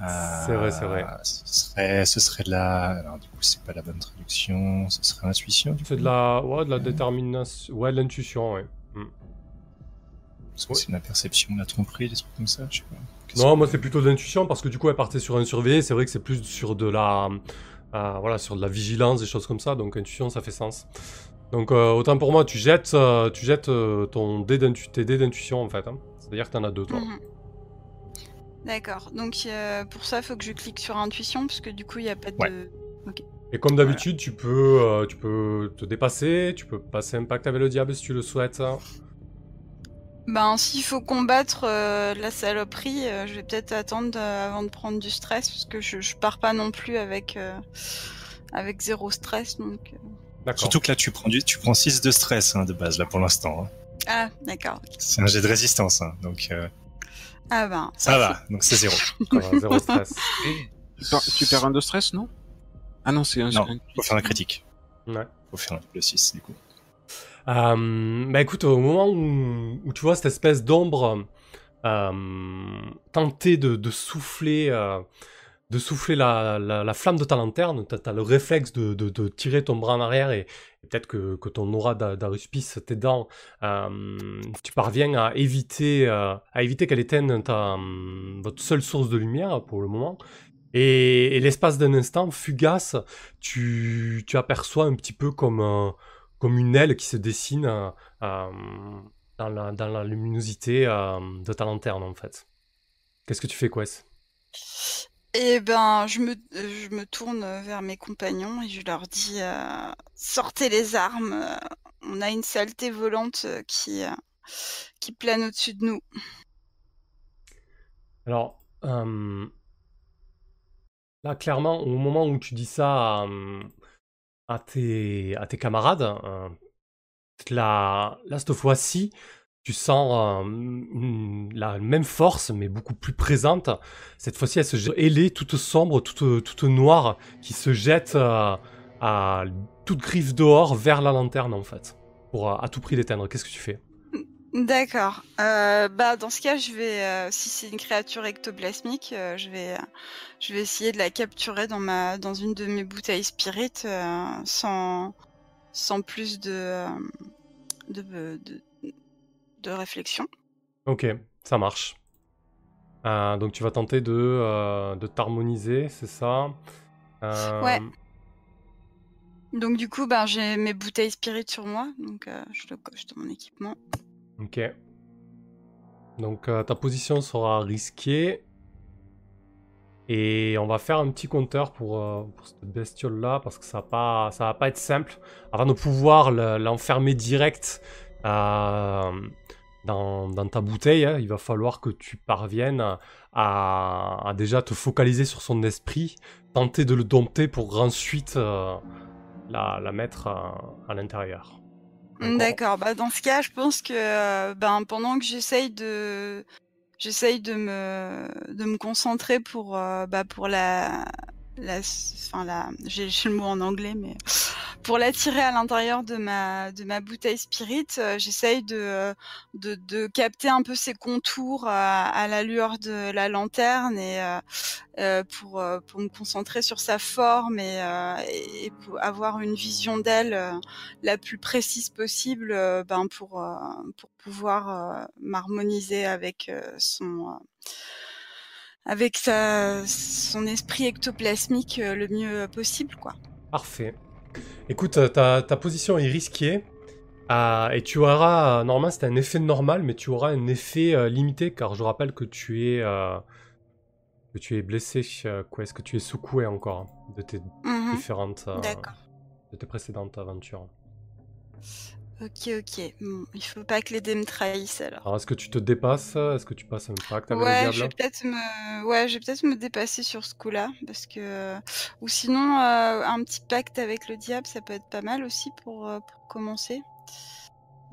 Euh, C'est vrai, c'est vrai. Ce serait, ce serait de la. Alors du coup, c'est pas la bonne traduction. Ce serait l'intuition. du C'est de la, ouais, de la détermination, ouais, de l'intuition, ouais. Parce que c'est de la perception, de la tromperie, des trucs comme ça. Je sais pas. Non, que- moi c'est plutôt de l'intuition parce que du coup elle partait sur un surveillé. C'est vrai que c'est plus sur de la, euh, voilà, sur de la vigilance, des choses comme ça. Donc intuition, ça fait sens. Donc euh, autant pour moi, tu jettes, euh, tu jettes euh, ton dé tes dés d'intuition en fait. hein. C'est-à-dire que t'en as deux toi. Mhm. D'accord. Donc euh, pour ça, il faut que je clique sur intuition parce que du coup, il n'y a pas de. Ouais. Et comme d'habitude, tu peux, euh, tu peux te dépasser, tu peux passer un pacte avec le diable si tu le souhaites. Ben, s'il faut combattre euh, la saloperie, euh, je vais peut-être attendre avant de prendre du stress parce que je, je pars pas non plus avec euh, avec zéro stress. Donc. Surtout que là, tu prends, du... tu prends 6 de stress hein, de base, là, pour l'instant. hein. Ah, d'accord. C'est un jet de résistance, hein, donc euh, Ah ben. ça va, donc c'est zéro. Zéro stress. tu perds, tu perds un de stress, non? Ah non, c'est un. Non, un- faut faire un critique. Ouais. Faut faire le 6, du coup. Euh, bah écoute, au moment où, où tu vois cette espèce d'ombre euh, tenter de, de souffler, euh, de souffler la, la- la flamme de ta lanterne, t'as as le réflexe de, tirer ton bras en arrière et, peut-être que, que ton aura d'a- d'aruspice t'aidant, euh, tu parviens à éviter, euh, éviter qu'elle éteigne ta, euh, votre seule source de lumière pour le moment. Et, l'espace d'un instant, fugace, tu, tu aperçois un petit peu comme, un- comme une aile qui se dessine euh, euh, dans, la, dans la luminosité euh, de ta lanterne, en fait. Qu'est-ce que tu fais, Quest? Et ben, je me, tourne vers mes compagnons et je leur dis euh, sortez les armes. euh, On a une saleté volante euh, qui, plane au-dessus de nous. Alors, là, clairement, au moment où tu dis ça à, à tes, camarades, là, cette fois-ci, tu sens euh, la même force, mais beaucoup plus présente. Cette fois-ci, elle se jette, est toute sombre, toute, toute noire, qui se jette euh, à toute griffe dehors vers la lanterne, en fait, pour euh, à tout prix l'éteindre. Qu'est-ce que tu fais? D'accord. Bah dans ce cas, je vais, si c'est une créature ectoplasmique, je vais, je vais essayer de la capturer dans ma, dans une de mes bouteilles spirit, sans, sans plus de, de, de réflexion. Ok, ça marche. Euh, donc tu vas tenter de, euh, de t'harmoniser, c'est ça? Euh, Ouais. Donc du coup, ben j'ai mes bouteilles spirit sur moi, donc je le coche dans mon équipement. Ok. Donc ta position sera risquée. Et on va faire un petit compteur pour, pour cette bestiole-là, parce que ça va pas, ça va pas être simple. Avant de pouvoir le- l'enfermer direct dans, dans ta bouteille, hein, il va falloir que tu parviennes à, à déjà te focaliser sur son esprit, tenter de le dompter pour ensuite euh, la, la mettre à, à l'intérieur. D'accord. D'accord. Bah dans ce cas, je pense que euh, ben pendant que j'essaye de j'essaye de me de me concentrer pour euh, bah pour la la enfin la j'ai le mot en anglais mais pour l'attirer à l'intérieur de ma de ma bouteille spirit, euh, j'essaye de, euh, de de capter un peu ses contours à, à la lueur de la lanterne et euh, euh, pour euh, pour me concentrer sur sa forme et, euh, et pour avoir une vision d'elle euh, la plus précise possible euh, ben pour euh, pour pouvoir euh, m'harmoniser avec euh, son euh, avec sa son esprit ectoplasmique euh, le mieux possible quoi. Parfait. Écoute, euh, ta, ta position est risquée. euh, et tu auras, normalement c'est un effet normal, mais tu auras un effet euh, limité, car je rappelle que tu es, euh, que tu es blessé, quoi, est-ce que tu es secoué encore de tes Mhm. différentes, de tes précédentes aventures? Ok ok. Bon, il faut pas que les dés me trahissent alors. Alors est-ce que tu te dépasses Est-ce que tu passes un pacte avec Ouais, le je vais diable peut-être me, ouais, je vais peut-être me dépasser sur ce coup-là, parce que, ou sinon, euh, un petit pacte avec le diable, ça peut être pas mal aussi pour, euh, pour commencer.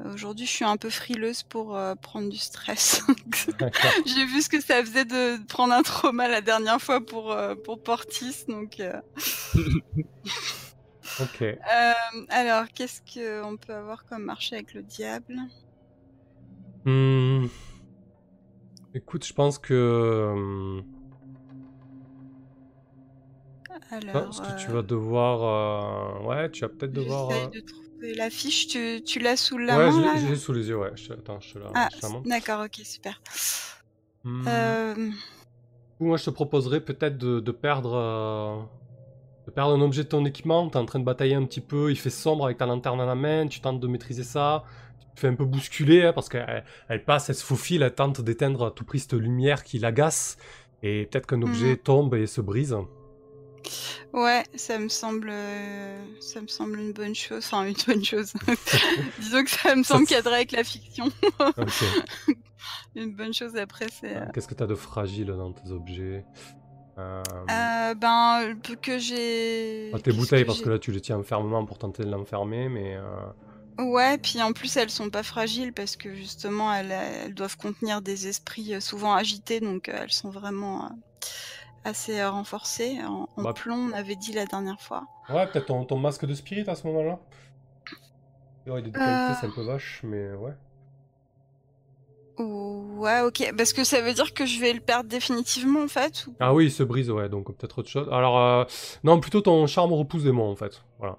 Aujourd'hui, je suis un peu frileuse pour euh, prendre du stress. J'ai vu ce que ça faisait de prendre un trauma la dernière fois pour, euh, pour Portis, donc. euh, Ok. euh, alors, qu'est-ce qu'on peut avoir comme marché avec le diable? Hmm. Écoute, je pense que... Alors. pense que tu euh, vas devoir... euh, Ouais, tu vas peut-être devoir... euh, de trouver l'affiche. Tu, tu l'as sous la Ouais, main l'ai- je l'ai sous les yeux, ouais. Je, attends, je te la, Ah, la montre. d'accord, ok, super. Hmm. Euh, moi, je te proposerais peut-être de, de perdre, de perdre un objet de ton équipement. T'es en train de batailler un petit peu, il fait sombre avec ta lanterne à la main, tu tentes de maîtriser ça. Tu te fais un peu bousculer hein, parce qu'elle elle passe, elle se faufile, elle tente d'éteindre à tout prix cette lumière qui l'agace. Et peut-être qu'un objet tombe et se brise. ouais, ça me semble, euh, ça me semble une bonne chose. Enfin, une bonne chose. Disons que ça me Ça, semble c'est- cadrer avec la fiction. Une bonne chose après, c'est. euh, Qu'est-ce que t'as de fragile dans tes objets? Euh, euh, ben, que j'ai. ah, Tes bouteilles, que parce que là, tu les tiens fermement pour tenter de l'enfermer, mais... euh, Ouais, puis en plus elles sont pas fragiles parce que justement elles, elles doivent contenir des esprits euh, souvent agités, donc elles sont vraiment assez renforcées. En, en Bah. plomb, on avait dit la dernière fois. Ouais, peut-être ton, ton masque de spirit à ce moment-là. Il des qualités, Euh. c'est un peu vache, mais ouais. Ouais, ok. Parce que ça veut dire que je vais le perdre définitivement en fait ou- Ah oui, il se brise, ouais, donc peut-être autre chose. Alors, euh, non, plutôt ton charme repousse démon, en fait. Voilà.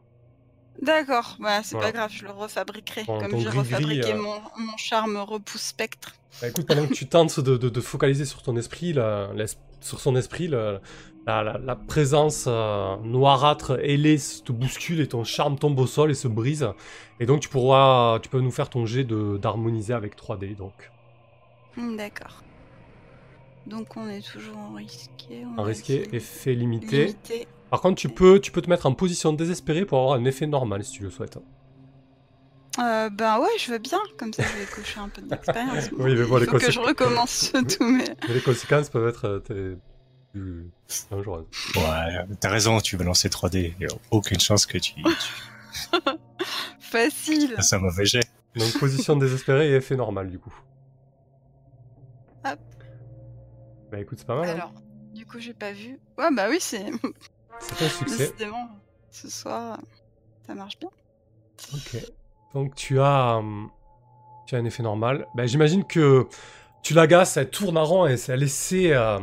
D'accord, bah, c'est Voilà. pas grave, je le refabriquerai. Comme j'ai refabriqué euh. mon, mon charme repousse spectre. Bah, écoute, pendant que tu tentes de, de- de focaliser sur ton esprit, la- sur son esprit, la, la- présence euh, noirâtre ailée te bouscule et ton charme tombe au sol et se brise. Et donc tu pourras, tu peux nous faire ton jet d'harmoniser avec 3D, donc. Hmm, D'accord. Donc on est toujours en risqué. a risqué, dit. effet limité. Limité. Par contre, tu peux, tu peux te mettre en position désespérée pour avoir un effet normal si tu le souhaites. Euh, ben ouais, je veux bien, comme ça je vais cocher un peu d'expérience. Oui, mais bon, Il les, faut que je conséquences- recommence tous mes... mais les conséquences peuvent être euh, très- plus dangereuses. Ouais, t'as raison, tu vas lancer 3D. Il y a aucune chance que tu, tu Facile fasses un mauvais jet. Donc position désespérée et effet normal du coup. Hop. Bah écoute, c'est pas mal. hein. Alors, du coup j'ai pas vu. Ouais bah oui, c'est... C'est un succès. Décidément, ce soir, ça marche bien. Ok. Donc tu as, hum, tu as un effet normal. Ben, J'imagine que tu l'agaces, elle tourne en rond et elle essaie, euh,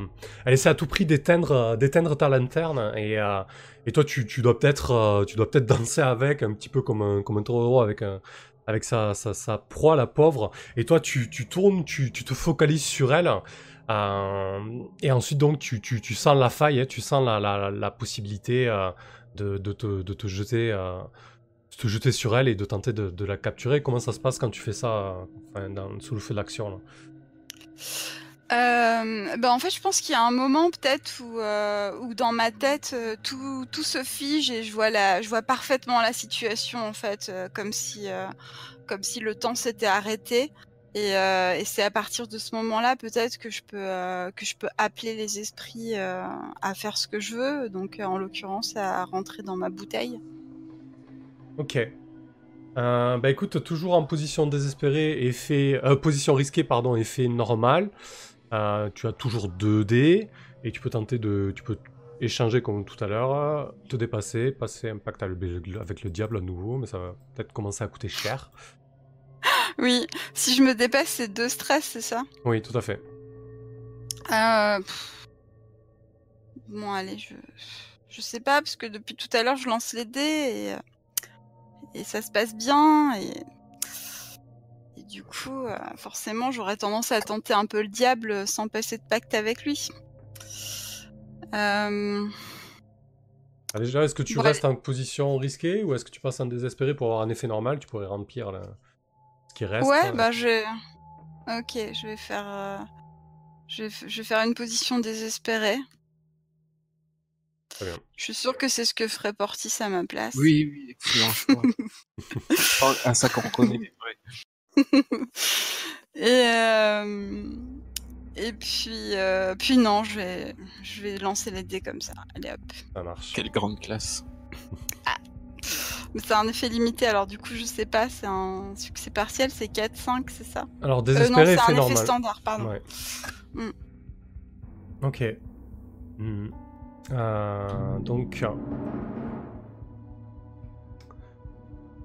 elle essaie à tout prix d'éteindre, euh, d'éteindre ta lanterne. Et, euh, et toi, tu, tu dois peut-être, euh, tu dois peut-être danser avec, un petit peu comme un, comme un taureau avec un, avec sa, sa, proie, la pauvre. Et toi, tu, tu tournes, tu, tu te focalises sur elle. euh, et ensuite, donc, tu, tu, sens la faille, hein, tu sens la, la, la possibilité euh, de, de, te, de te jeter. euh, te jeter sur elle et de tenter de, la capturer. Comment ça se passe quand tu fais ça enfin, sous le feu de l'action Euh, bah en fait, je pense qu'il y a un moment peut-être où, euh, où dans ma tête euh, tout, tout se fige et je vois la, je vois parfaitement la situation en fait, comme si, comme si le temps s'était arrêté. Et, c'est à partir de ce moment-là peut-être que je peux que je peux appeler les esprits à faire ce que je veux. Donc en l'occurrence à rentrer dans ma bouteille. Ok. Bah écoute, toujours en position désespérée, effet, position risquée, pardon, effet normal. Euh, tu as toujours 2 dés et tu peux tenter de, tu peux échanger comme tout à l'heure, te dépasser, passer un pacte avec le- diable à nouveau, mais ça va peut-être commencer à coûter cher. Oui, si je me dépasse, c'est deux stress, c'est ça? Oui, tout à fait. Euh. Bon, allez, je... je sais pas, parce que depuis tout à l'heure, je lance les dés et, euh, et ça se passe bien. Et du coup, euh, forcément, j'aurais tendance à tenter un peu le diable sans passer de pacte avec lui. Euh, Ah, déjà, est-ce que tu restes en position risquée ou est-ce que tu passes en désespéré pour avoir un effet normal? Tu pourrais remplir là, ce qui reste. Ouais, bah je. Ok, je vais faire. euh, Je, vais... f- je vais faire une position désespérée. Très bien. Je suis sûre que c'est ce que ferait Portis à ma place. Oui, oui, excellent choix. Ça qu'on reconnaît. ouais. et euh, et puis euh, puis non, je vais je vais lancer les dés comme ça. Allez hop. Ça marche. Quelle grande classe. Mais c'est un effet limité, alors du coup je sais pas, c'est un succès partiel, c'est 4-5, c'est ça? Alors, Euh, Non, désespéré, c'est un normal. effet standard, pardon. Ouais. Mm. Ok. Euh, donc.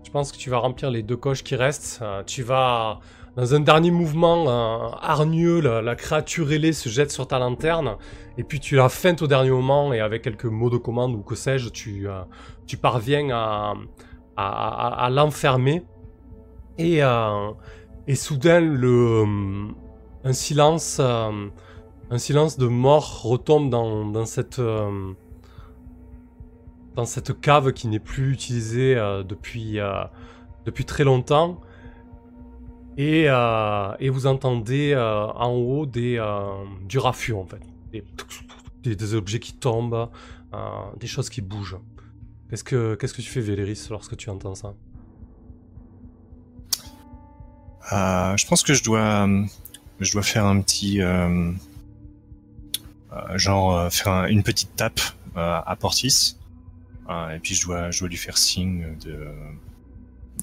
Je pense que tu vas remplir les deux coches qui restent. Euh, tu vas. Dans un dernier mouvement euh, hargneux, la, créature ailée se jette sur ta lanterne. Et puis tu la feintes au dernier moment. Et avec quelques mots de commande ou que sais-je, tu, euh, parviens à, l'enfermer. Et, euh, soudain, un silence. un silence de mort retombe dans, cette dans cette cave qui n'est plus utilisée euh, depuis euh, depuis très longtemps. Et, euh, et vous entendez en haut des du raffut en fait. Des, des, objets qui tombent des choses qui bougent. Qu'est-ce que qu'est-ce que tu fais Véléris lorsque tu entends ça? Je pense que je dois, je dois faire un petit, genre faire un- une petite tape à Portis, Euh, et puis je dois, lui faire signe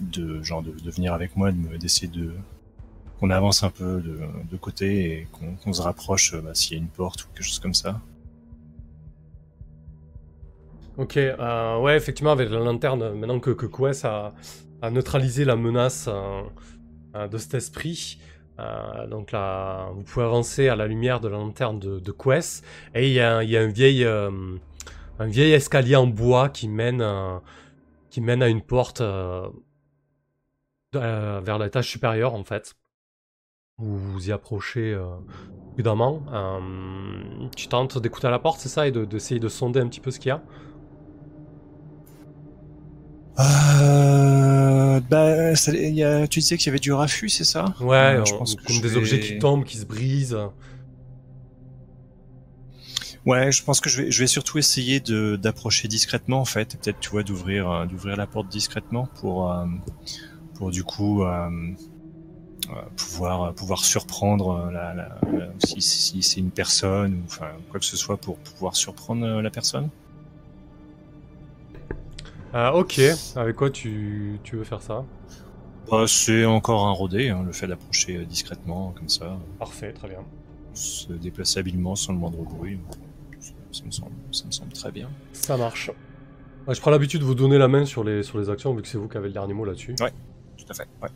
de, genre de, de venir avec moi, d'essayer de qu'on avance un peu de, côté et qu'on se rapproche euh, bah, s'il y a une porte ou quelque chose comme ça. Ok, euh, ouais, effectivement, avec la lanterne, maintenant que, que Quest a, neutralisé la menace euh, de cet esprit, donc là, vous pouvez avancer à la lumière de la lanterne de, de Quest, et il y y a un, vieil, un vieil escalier en bois qui mène, euh, qui mène à une porte euh, euh, vers l'étage supérieur, en fait. Vous vous y approchez prudemment. Tu tentes d'écouter à la porte, c'est ça, et de- d'essayer de sonder un petit peu ce qu'il y a? Euh, bah, ça- il y a, tu disais qu'il y avait du raffut, c'est ça? Ouais, Euh, on- comme des objets qui tombent, qui se brisent. Ouais, je pense que je vais, je vais surtout essayer de d'approcher discrètement en fait, peut-être tu vois d'ouvrir euh, d'ouvrir la porte discrètement pour euh, pour du coup euh, pouvoir pouvoir surprendre la, la- la- si, si c'est une personne ou enfin quoi que ce soit pour pouvoir surprendre la personne. Euh, ok, avec quoi tu, tu veux faire ça? Bah, c'est encore un rodé, hein, le fait d'approcher discrètement comme ça, Parfait, très bien. se déplacer habilement sans le moindre bruit. Ça, me semble, ça me semble très bien. Ça marche. Ouais, je prends l'habitude de vous donner la main sur les, sur les actions, vu que c'est vous qui avez le dernier mot là-dessus. Tout à fait. Ouais.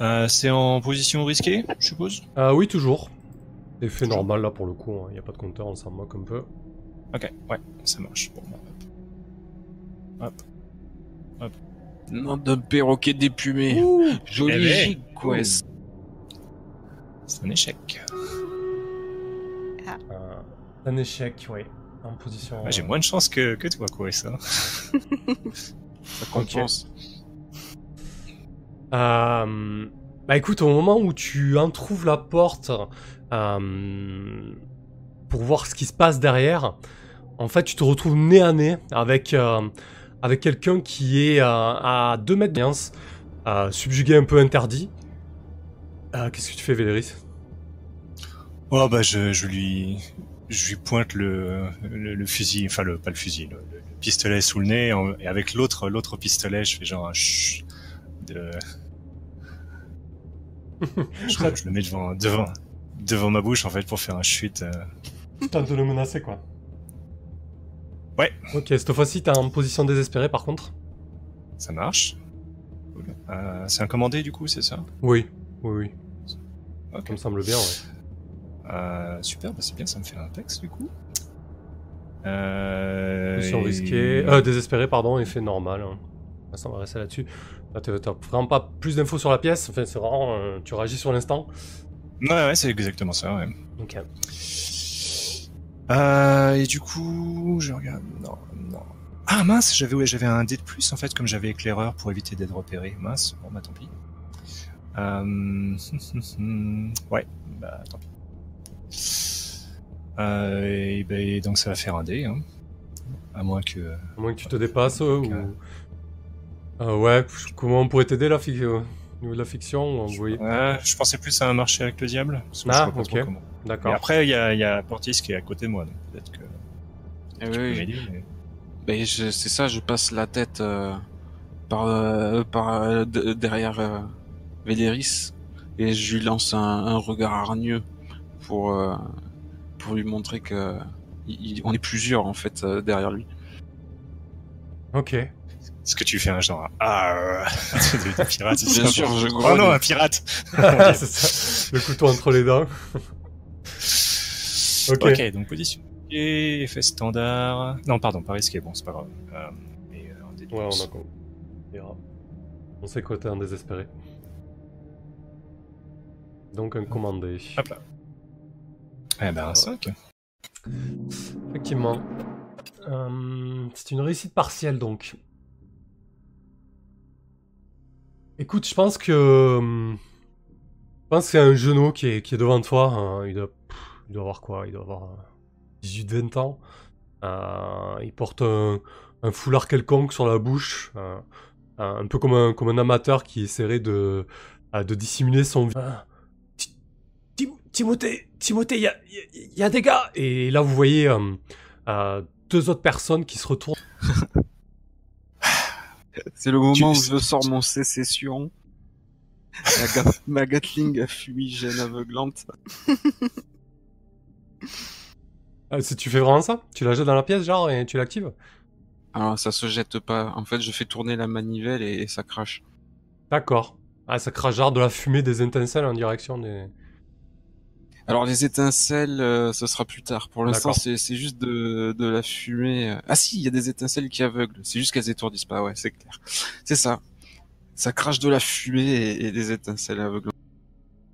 Euh, c'est en position risquée, je suppose? Euh, oui, toujours. Effet normal là pour le coup, il n'y a pas de compteur, on s'en moque un peu. Ok, ouais, ça marche. Bon, bah, hop. Hop. Non, d'un perroquet déplumé. Joli Eh ben, ouh. C'est un échec. Euh, un échec, oui. En position. Ah, J'ai moins de chance que, que toi, quoi, ça. Ça compense. Euh, bah écoute, au moment où tu entrouvres la porte euh, pour voir ce qui se passe derrière, en fait, tu te retrouves nez à nez avec, euh, avec quelqu'un qui est euh, à 2 mètres de distance, euh, subjugué un peu interdit. Euh, Qu'est-ce que tu fais, Véléris Oh, bah, je, je lui, je lui pointe le, le, le fusil, enfin, le, pas le fusil, le, le pistolet sous le nez, en- et avec l'autre, l'autre pistolet, je fais genre un chut de, je, je le mets devant, devant, devant ma bouche, en fait, pour faire un chute. euh. Tu tentes de le menacer, quoi. Ouais. Ok, cette fois-ci, t'es en position désespérée, par contre. Ça marche. Cool. Euh, c'est un commandé, du coup, c'est ça? Oui, oui, oui. Ça me semble bien, ouais. Euh, super, bah c'est bien, ça me fait un texte du coup. Euh, et- risquée. Euh, désespérée, pardon, effet normal. hein. Ça, on va rester là-dessus. Là, t'as vraiment pas plus d'infos sur la pièce. Enfin, c'est vraiment. euh, tu réagis sur l'instant. Ouais, ouais, c'est exactement ça, ouais. Ok. Et du coup, je regarde. Non, non. Ah mince, j'avais ouais, j'avais un dé de plus en fait, comme j'avais éclaireur pour éviter d'être repéré. Mince, bon bah tant pis. Euh... ouais, bah tant pis. Euh, et ben donc ça va faire un dé, hein. À moins que. À moins que tu te dépasses ou. Euh, ouais, comment on pourrait t'aider la fi- euh, au niveau de la fiction vous voyez Ouais, je pensais plus à un marché avec le diable. je Ah, ok. D'accord. après, il y a, il y a Portis qui est à côté de moi, donc peut-être que Eh tu oui, oui. mais- Ben, je- c'est ça, je passe la tête euh, par, euh, par euh, de- derrière euh, Véléris et je lui lance un, un regard hargneux pour, euh, pour lui montrer que il- on est plusieurs en fait euh, derrière lui. Ok. Est-ce que tu fais un genre ah euh, de, de pirate Bien ça sûr, je Oh grogne. non, un pirate c'est ça. Le couteau entre les dents. Ok. Ok, donc position. Et effet standard. Non, pardon, pas risqué, bon, c'est pas grave. Euh, et, euh, de Ouais, on a compris. On. On sait que t'es un désespéré. Donc un commandé. Hop là. Eh ben, un 5. Effectivement. Euh, c'est une réussite partielle donc. Écoute, je pense que. hum, Je pense que c'est un genou qui est, qui est devant toi. hein. Il, doit, pff, il doit avoir quoi? Il doit avoir euh, 18-20 ans. Euh, il porte un, un foulard quelconque sur la bouche. euh, un peu comme un, comme un amateur qui essaierait de, euh, de dissimuler son. Ah. Ti- Tim- Timothée, Timothée, il y a, il y a- y a des gars Et là, vous voyez euh, euh, deux autres personnes qui se retournent. C'est le moment Tu- où je sors mon sécession. Ma, ga- ma Gatling à fumigène aveuglante. Euh, si tu fais vraiment ça? Tu la jettes dans la pièce, genre, et tu l'actives? Alors ça se jette pas. En fait, je fais tourner la manivelle et, et ça crache. D'accord. Ah, ça crache genre de la fumée des étincelles en direction des. Alors les étincelles, euh, ce sera plus tard. Pour l'instant, c'est c'est juste de, de la fumée. euh. Ah si, il y a des étincelles qui aveuglent. C'est juste qu'elles étourdissent pas. Ouais, c'est clair. C'est ça. Ça crache de la fumée et, et des étincelles aveugles.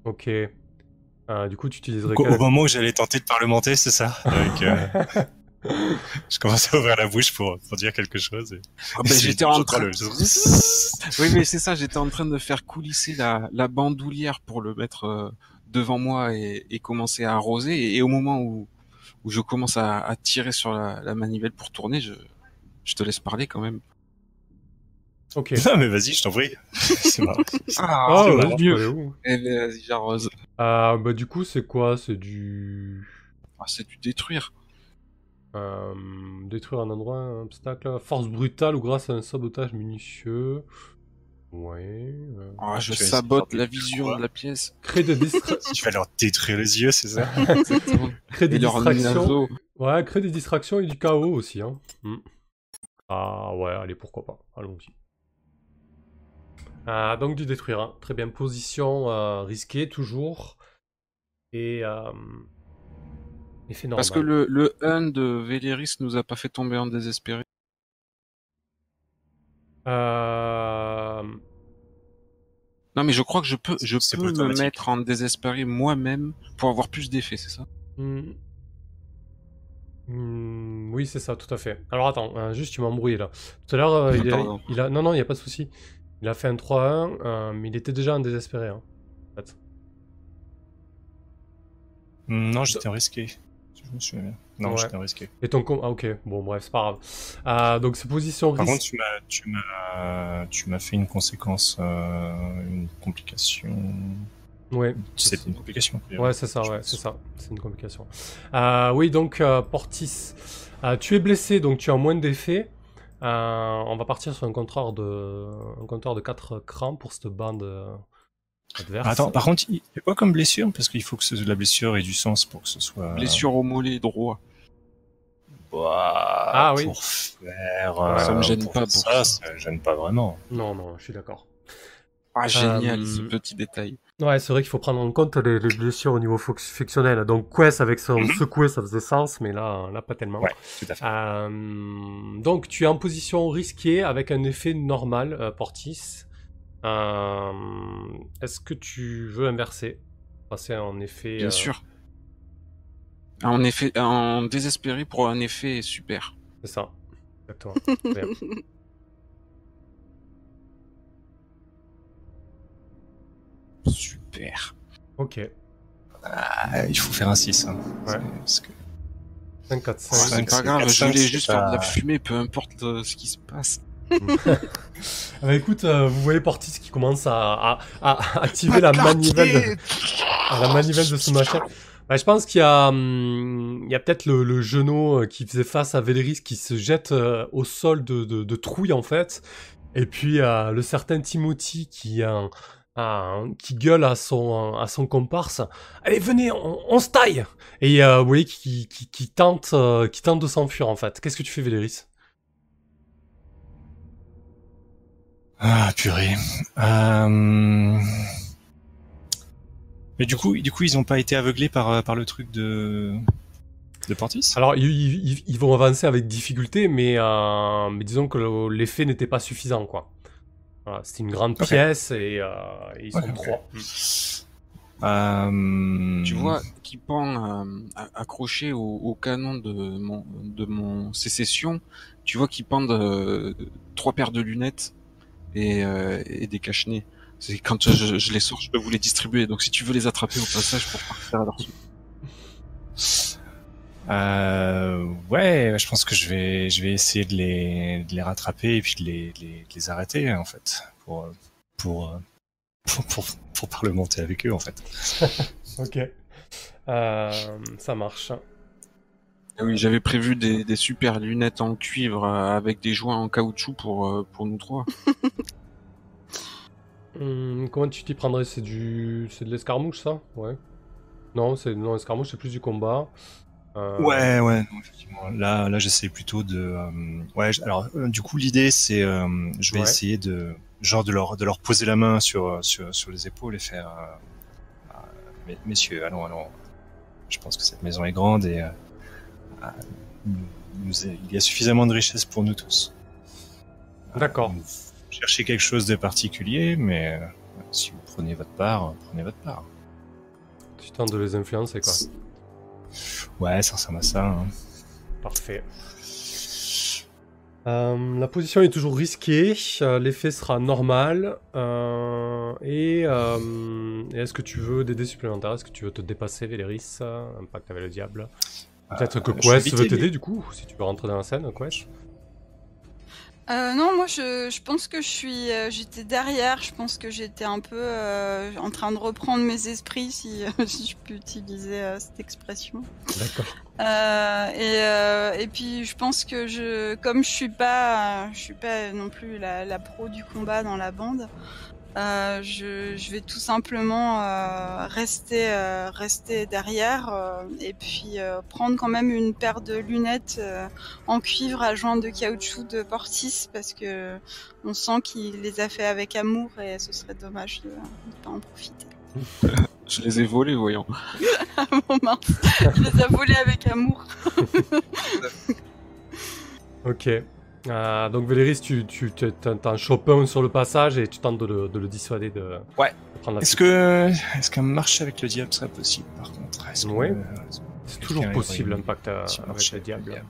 Ok. Euh, du coup, tu utiliserais Au, au moment où j'allais tenter de parlementer, c'est ça Avec, euh, Je commençais à ouvrir la bouche pour, pour dire quelque chose. et- Ah ben, j'étais en train. Le... Oui, mais c'est ça. J'étais en train de faire coulisser la, la bandoulière pour le mettre euh, devant moi et, et commencer à arroser. Et, et au moment où, où je commence à, à tirer sur la, la manivelle pour tourner, je, je te laisse parler quand même. Ok. Non, mais vas-y, je t'en prie. c'est marrant. Ah, Ah, marrant. aller où Eh ben, vas-y, j'arrose. Euh, bah du coup c'est quoi? C'est du... Ah, c'est du détruire. Euh, détruire un endroit, un obstacle, force brutale ou grâce à un sabotage minutieux. Ouais. euh, Ah, je sabote de la vision quoi de la pièce. Créer des, distra- Tu vas leur détruire les yeux, c'est ça créer des distractions. Ouais, créer des distractions et du chaos aussi. Hein. Hmm. Ah ouais, allez, pourquoi pas. Allons-y. Ah, donc du détruire. hein. Très bien. Position euh, risquée, toujours. Et... Euh... Effet normal. Parce que le, le 1 de Véléris nous a pas fait tomber en désespéré. Euh... Non, mais je crois que je peux, je peux me mettre en désespéré moi-même pour avoir plus d'effets, c'est ça? Hmm. Hmm, oui, c'est ça, tout à fait. Alors attends, euh, juste tu m'as embrouillé là. Tout à l'heure, euh, il, il a... Non, non, il n'y a pas de souci. Il a fait un 3-1, euh, mais il était déjà en désespéré. Hein, en fait. Non, j'étais risqué. Je me souviens bien. Non, Ouais. j'étais risqué. Et ton com... Ah ok, bon bref, c'est pas grave. Euh, donc c'est position Par risque. contre, tu m'as, tu m'as, tu m'as fait une conséquence, euh, une complication. Ouais, C'est une complication. ouais c'est ça, ouais, c'est ça. C'est une complication. Euh, oui, donc euh, Portis, euh, tu es blessé, donc tu as moins d'effets. Euh, on va partir sur un compteur de, un compteur de 4 crans pour cette bande adverse. Attends, par contre, il y a quoi comme blessure Parce qu'il faut que ce- la blessure ait du sens pour que ce soit. Blessure au mollet droit. Ah oui. Pour faire. Ça me euh, gêne pour pas pour ça. ça. Ça me gêne pas vraiment. Non, non, je suis d'accord. Ah, génial, Euh, ce petit détail. Ouais, c'est vrai qu'il faut prendre en compte les, les blessures au niveau fictionnel. Donc Quest avec son secoué, ça faisait sens, mais là, là pas tellement. Ouais, tout à fait. Euh, donc tu es en position risquée avec un effet normal, euh, Portis. Euh, Est-ce que tu veux inverser? Passer en effet... Bien euh, sûr. En effet, en désespéré pour un effet super. C'est ça. Exactement. Super. Ok. Ah, il faut faire un 6. Hein. Ouais. Parce que... 5, 4, Oh, 5. c'est pas grave, quatre, je cinq, voulais juste pas- faire de la fumée, peu importe euh, ce qui se passe. Ah bah écoute, euh, vous voyez Portis qui commence à, à- à activer la manivelle, de, à la manivelle de ce machin. Bah, je pense qu'il y a, hum, a peut-être le, le genou euh, qui faisait face à Véléris qui se jette euh, au sol de, trouille en fait. Et puis euh, le certain Timothy qui, qui gueule à son, à son comparse. Allez, venez, on, se taille Et euh, vous voyez qui, tente, qui tente de s'enfuir en fait. Qu'est-ce que tu fais Véléris Ah, purée. Euh... Mais du coup, du coup, ils ont pas été aveuglés par, euh, par le truc de, de Portis? Alors, ils, ils- ils vont avancer avec difficulté, mais, euh, mais disons que le- l'effet n'était pas suffisant, quoi. Voilà, C'était une grande pièce et, euh, et ils sont trois. Euh... Tu vois, qui pend euh, a- accroché au, au canon de mon, de mon sécession, tu vois qu'ils pendent euh, trois paires de lunettes et, euh, et des cache-nez. C'est quand je, je les sors, je peux vous les distribuer. Donc si tu veux les attraper au passage pour pas faire leur Euh, ouais, je pense que je vais, je vais essayer de les, de les rattraper et puis de les, de les, de les arrêter en fait, pour, pour, pour, pour, pour parlementer avec eux en fait. Ok. Euh, ça marche. Ah Oui, j'avais prévu des, des super lunettes en cuivre euh, avec des joints en caoutchouc pour, euh, pour nous trois. Hum, comment tu t'y prendrais? C'est du, c'est de l'escarmouche, ça? Ouais. Non, c'est non, l'escarmouche, c'est plus du combat. Euh, Ouais, ouais, non, effectivement. Là, là, j'essaie plutôt de. euh, ouais, j- alors, euh, du coup, l'idée, c'est, je vais Ouais. essayer de, genre, de leur, de leur poser la main sur, sur, sur les épaules et faire, mes- messieurs, allons, allons. Je pense que cette maison est grande et nous- nous- il y a suffisamment de richesse pour nous tous. D'accord. Cherchez quelque chose de particulier, mais euh, si vous prenez votre part, prenez votre part. Tu tentes de les influencer, quoi. Ouais, ça ressemble à ça. hein. Parfait. Euh, la position est toujours risquée, euh, l'effet sera normal. euh, et euh, et est-ce que tu veux des dés supplémentaires? Est-ce que tu veux te dépasser, Véléris Un pacte avec le diable? Peut-être que Euh, Quest veut t'aider du coup, si tu veux rentrer dans la scène, Quest. Euh, non, moi je, je pense que je suis, euh, j'étais derrière. Je pense que j'étais un peu euh, en train de reprendre mes esprits, si, si je peux utiliser euh, cette expression. D'accord. Euh, et, euh, et puis je pense que je, comme je suis pas, je suis pas non plus la, la pro du combat dans la bande, euh, je, je vais tout simplement euh, rester, euh, rester derrière euh, et puis euh, prendre quand même une paire de lunettes euh, en cuivre à jointe de caoutchouc de Portis parce que on sent qu'il les a fait avec amour et ce serait dommage de ne pas en profiter. Je les ai volés, voyons. bon mince, je les ai volés avec amour. Ok. Euh, donc Véléris, tu, tu tu- t'en t'en chopes un sur le passage et tu tentes de le, de le dissuader de, Ouais. de prendre la Est-ce que, est-ce qu'un marche avec le diable serait possible, par contre? Est-ce que- Ouais. euh, C'est toujours possible un pacte euh, avec le diable.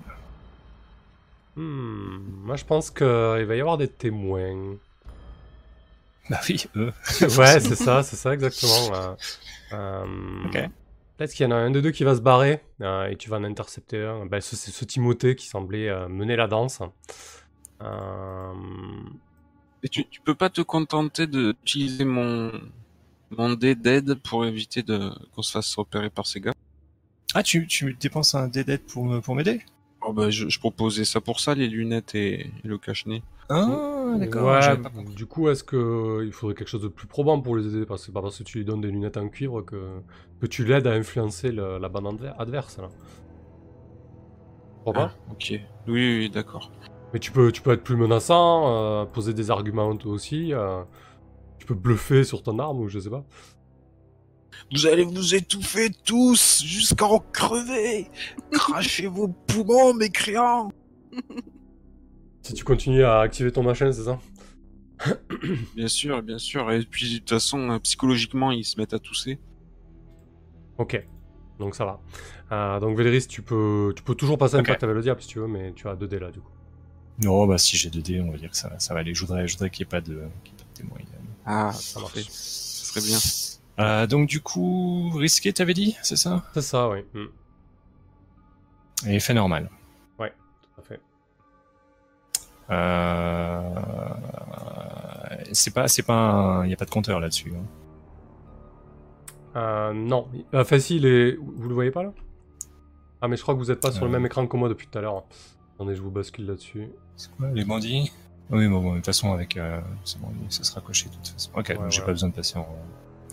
Hmm, moi je pense qu'il va y avoir des témoins. Bah oui, eux. ouais, c'est ça, c'est ça exactement. euh, euh, Ok. Peut-être qu'il y en a un des deux qui va se barrer euh, et tu vas en intercepter un. Ben, ce- c'est ce Timothée qui semblait euh, mener la danse. Euh, Et tu, tu peux pas te contenter d'utiliser mon, mon dé d'aide pour éviter de, qu'on se fasse repérer par ces gars? Ah, tu, tu dépenses un dé d'aide pour, me- pour m'aider? Oh bah, je, je proposais ça pour ça, les lunettes et, et le cache-nez. Ah, d'accord. Ouais, du coup, est-ce que il faudrait quelque chose de plus probant pour les aider? Parce que c'est pas parce que tu lui donnes des lunettes en cuivre que, que tu l'aides à influencer le- la bande adver- adverse. Là. Pas Ah, ok. Oui, oui, d'accord. Mais tu peux, tu peux être plus menaçant, euh, poser des arguments toi aussi. euh, tu peux bluffer sur ton arme ou je sais pas. Vous allez vous étouffer tous jusqu'à en crever. Crachez vos poumons, mécréants. Si tu continues à activer ton machin, c'est ça Bien sûr, bien sûr. Et puis, de toute façon, euh, psychologiquement, ils se mettent à tousser. Ok, donc ça va. Euh, donc Véléris, tu peux, tu peux toujours passer un Ok. pacte avec le diable si tu veux, mais tu as 2 dés là du coup. Non, bah si j'ai 2 dés, on va dire que ça, ça va aller. Je voudrais, je voudrais qu'il n'y ait pas de, qu'il y ait pas de témoins. Ah, Ça marche. Ce serait bien. Euh, donc du coup, risqué, t'avais dit, c'est ça? C'est ça, oui. Hmm, Et fait normal. tout à fait. Euh... C'est pas, c'est pas, il y a pas de compteur là-dessus. hein. Euh, non, si, il est... vous le voyez pas là? Ah mais je crois que vous êtes pas sur le Euh. même écran que moi depuis tout à l'heure. Attendez, je vous bascule là-dessus. C'est quoi, les bandits? Oui, bon, bon, de toute façon, avec, euh, c'est bon, ça sera coché de toute façon. Ok, Ouais, donc j'ai ouais. pas besoin de passer en,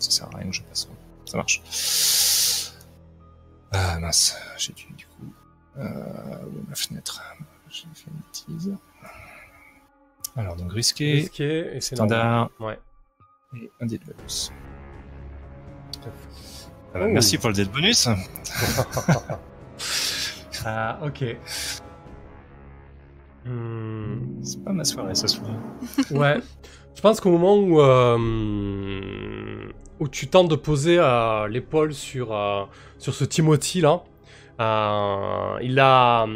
ça sert à rien que je passe ça marche. Ah mince, j'ai dû du coup, euh, où est ma fenêtre J'ai fait une bêtise. Alors donc risqué, Risqué et standard Ouais. et un dé de bonus. Merci pour le dé de bonus. Ah, ok. Hmm, C'est pas ma soirée ce soir. Ouais. Je pense qu'au moment où, euh, où tu tentes de poser euh, l'épaule sur, euh, sur ce Timothy là, euh, il, a,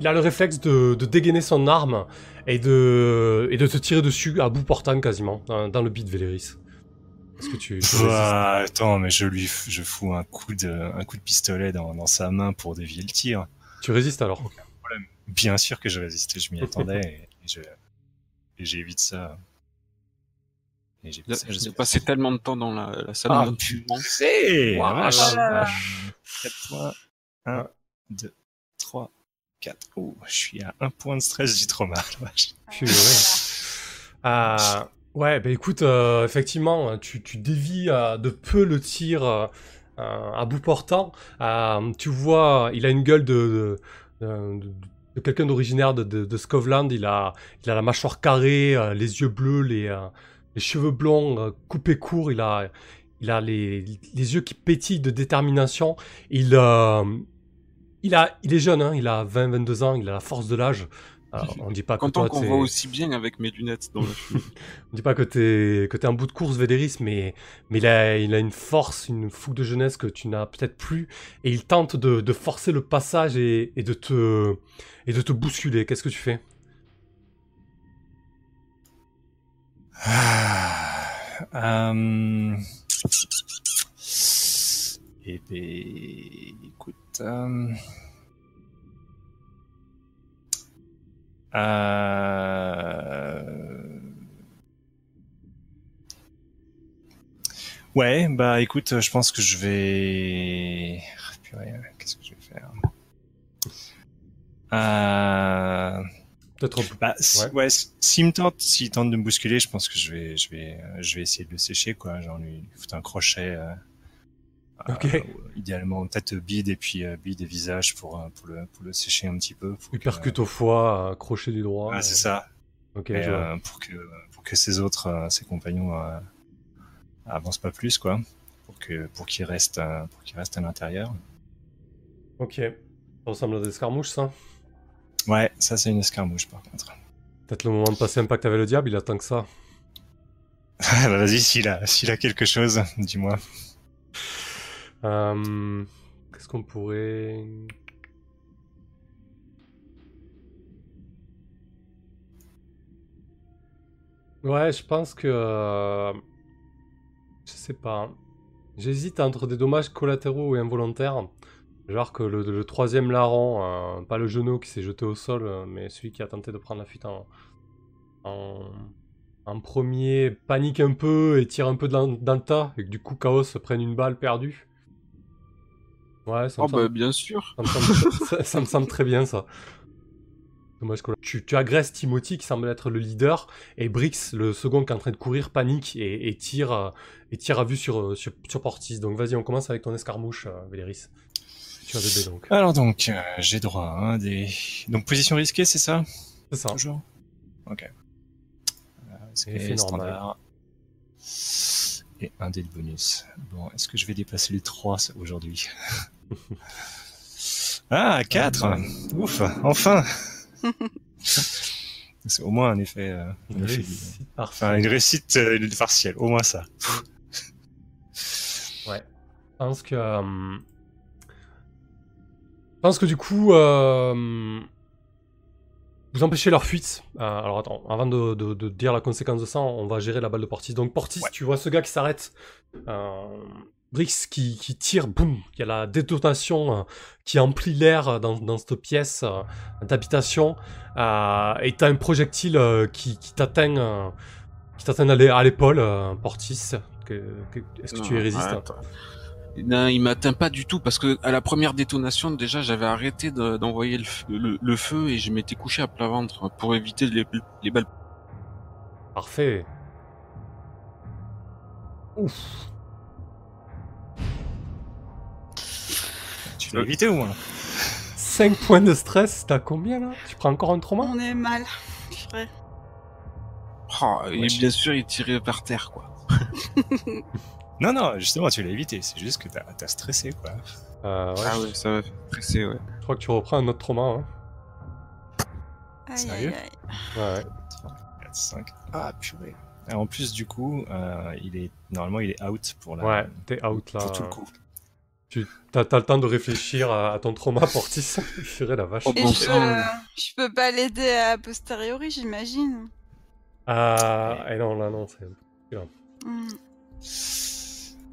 il a le réflexe de, de dégainer son arme et de, et de te tirer dessus à bout portant quasiment, dans, dans le beat Véléris. Est-ce que tu, attends, mais je lui, je fous un coup de, un coup de pistolet dans, dans sa main pour dévier le tir. Tu résistes alors? Bien sûr que je résistais, je m'y attendais et, et je, et j'évite ça. Et j'évite ça, J'ai passé tellement de temps dans la, la salle Ah, oh là là. 4 points. 1, 2, 3, 4. Oh, je suis à un point de stress, j'ai trop mal. vache. Purée. Euh, ouais, bah écoute, euh, effectivement, tu, tu dévis euh, de peu le tir euh, euh, à bout portant. Euh, tu vois, il a une gueule de, de, de- de quelqu'un d'originaire de, de, de Scotland. Il a, il a la mâchoire carrée, euh, les yeux bleus, les, euh, les cheveux blonds euh, coupés courts. Il a, il a les, les yeux qui pétillent de détermination. Il, euh, il, a, il est jeune, hein, il a 20-22 ans, il a la force de l'âge. Alors, on dit pas que Content qu'on t'es- voit aussi bien avec mes lunettes dans le film. on dit pas que t'es que t'es un bout de course Véléris, mais mais il a il a une force, une fougue de jeunesse que tu n'as peut-être plus, et il tente de, de forcer le passage et, et de te et de te bousculer. Qu'est-ce que tu fais? Ah, euh... Écoute. Um, euh... Ouais, bah écoute, je pense que je vais. Qu'est-ce que je vais faire? Euh, Peut-être. Bah, si- Ouais. ouais, s'il me tente, s'il tente de me bousculer, je pense que je vais, je vais, euh, je vais essayer de le sécher, quoi. Genre lui foutre un crochet. euh, Ok. euh, idéalement tête bide et puis euh, bide et visage pour euh, pour le pour le sécher un petit peu. Pour Il percute au foie, euh, crochet du droit. Ouais, c'est ça. Ok, Et, euh, pour que pour que ses autres euh, ses compagnons euh, avancent pas plus, quoi. Pour que pour qu'ils restent euh, pour qu'ils restent à l'intérieur. Ok. Ça ressemble à des escarmouches, ça? Ouais, ça c'est une escarmouche par contre. Peut-être le moment de passer un pacte avec le diable, il attend que ça. Bah, Vas-y, s'il a s'il a quelque chose, dis-moi. Euh, Qu'est-ce qu'on pourrait... Ouais, je pense que... euh, Je sais pas. J'hésite entre des dommages collatéraux et involontaires. Genre que le, le troisième larron, euh, pas le genou qui s'est jeté au sol, euh, mais celui qui a tenté de prendre la fuite en, en, en premier, panique un peu et tire un peu dans, dans le tas, et que du coup Chaos se prenne une balle perdue. Ouais, ça me, Oh semble, bah bien sûr. ça me semble- ça- ça me semble très bien ça. Dommage que tu, tu agresses Timothy qui semble être le leader et Brix, le second qui est en train de courir, panique et, et tire, et tire à vue sur, euh, sur, sur Portis. Donc vas-y, on commence avec ton escarmouche, Véléris. Tu as des dés donc. Alors donc, euh, j'ai droit à un des... Donc position risquée, c'est ça? C'est ça. Toujours? Ok. Euh, c'est standard. Et un dé de bonus. Bon, est-ce que je vais dépasser les 3 aujourd'hui? Ah, 4 Ouf, enfin C'est au moins un effet... euh, un effet- Réussite. Enfin, une réussite euh, partielle, au moins ça. Ouais. Je pense que. Euh, Je pense que du coup. euh, Vous empêchez leur fuite. Euh, alors attends, avant de, de- de dire la conséquence de ça, on va gérer la balle de Portis. Donc Portis, Ouais. tu vois ce gars qui s'arrête. Euh... Brix qui, qui tire, boum, il y a la détonation euh, qui emplit l'air dans, dans cette pièce euh, d'habitation. Euh, et t'as un projectile euh, qui, qui t'atteint euh, qui t'atteint à l'é- à l'épaule, euh, Portis. Est-ce que tu y Non, résistes attends. Non, il m'atteint pas du tout parce que à la première détonation, déjà, j'avais arrêté de- d'envoyer le, feu- le- le feu et je m'étais couché à plat ventre pour éviter les, les balles. Parfait. Ouf. Tu l'as évité au moins 5 points de stress, t'as combien là? Tu prends encore un trauma? On est mal. Purée. Oh, et Ouais, bien sûr, il tirait par terre, quoi. Non, non, justement, tu l'as évité. C'est juste que t'as as stressé, quoi. Euh, ouais, Ah je- ouais, ça va presser, ouais. Je crois que tu reprends un autre trauma. Hein. Aïe, Sérieux aïe, aïe. Ouais, ouais. 4, 5. Ah, purée. Et en plus, du coup, euh, il est normalement il est out pour la Ouais, t'es out là. pour tout le coup. Tu t'as, t'as le temps de réfléchir à, à ton trauma Portis. Purée la vache. Oh, bon je, je peux pas l'aider à posteriori, j'imagine. Ah, et non, là non, c'est. Hmm.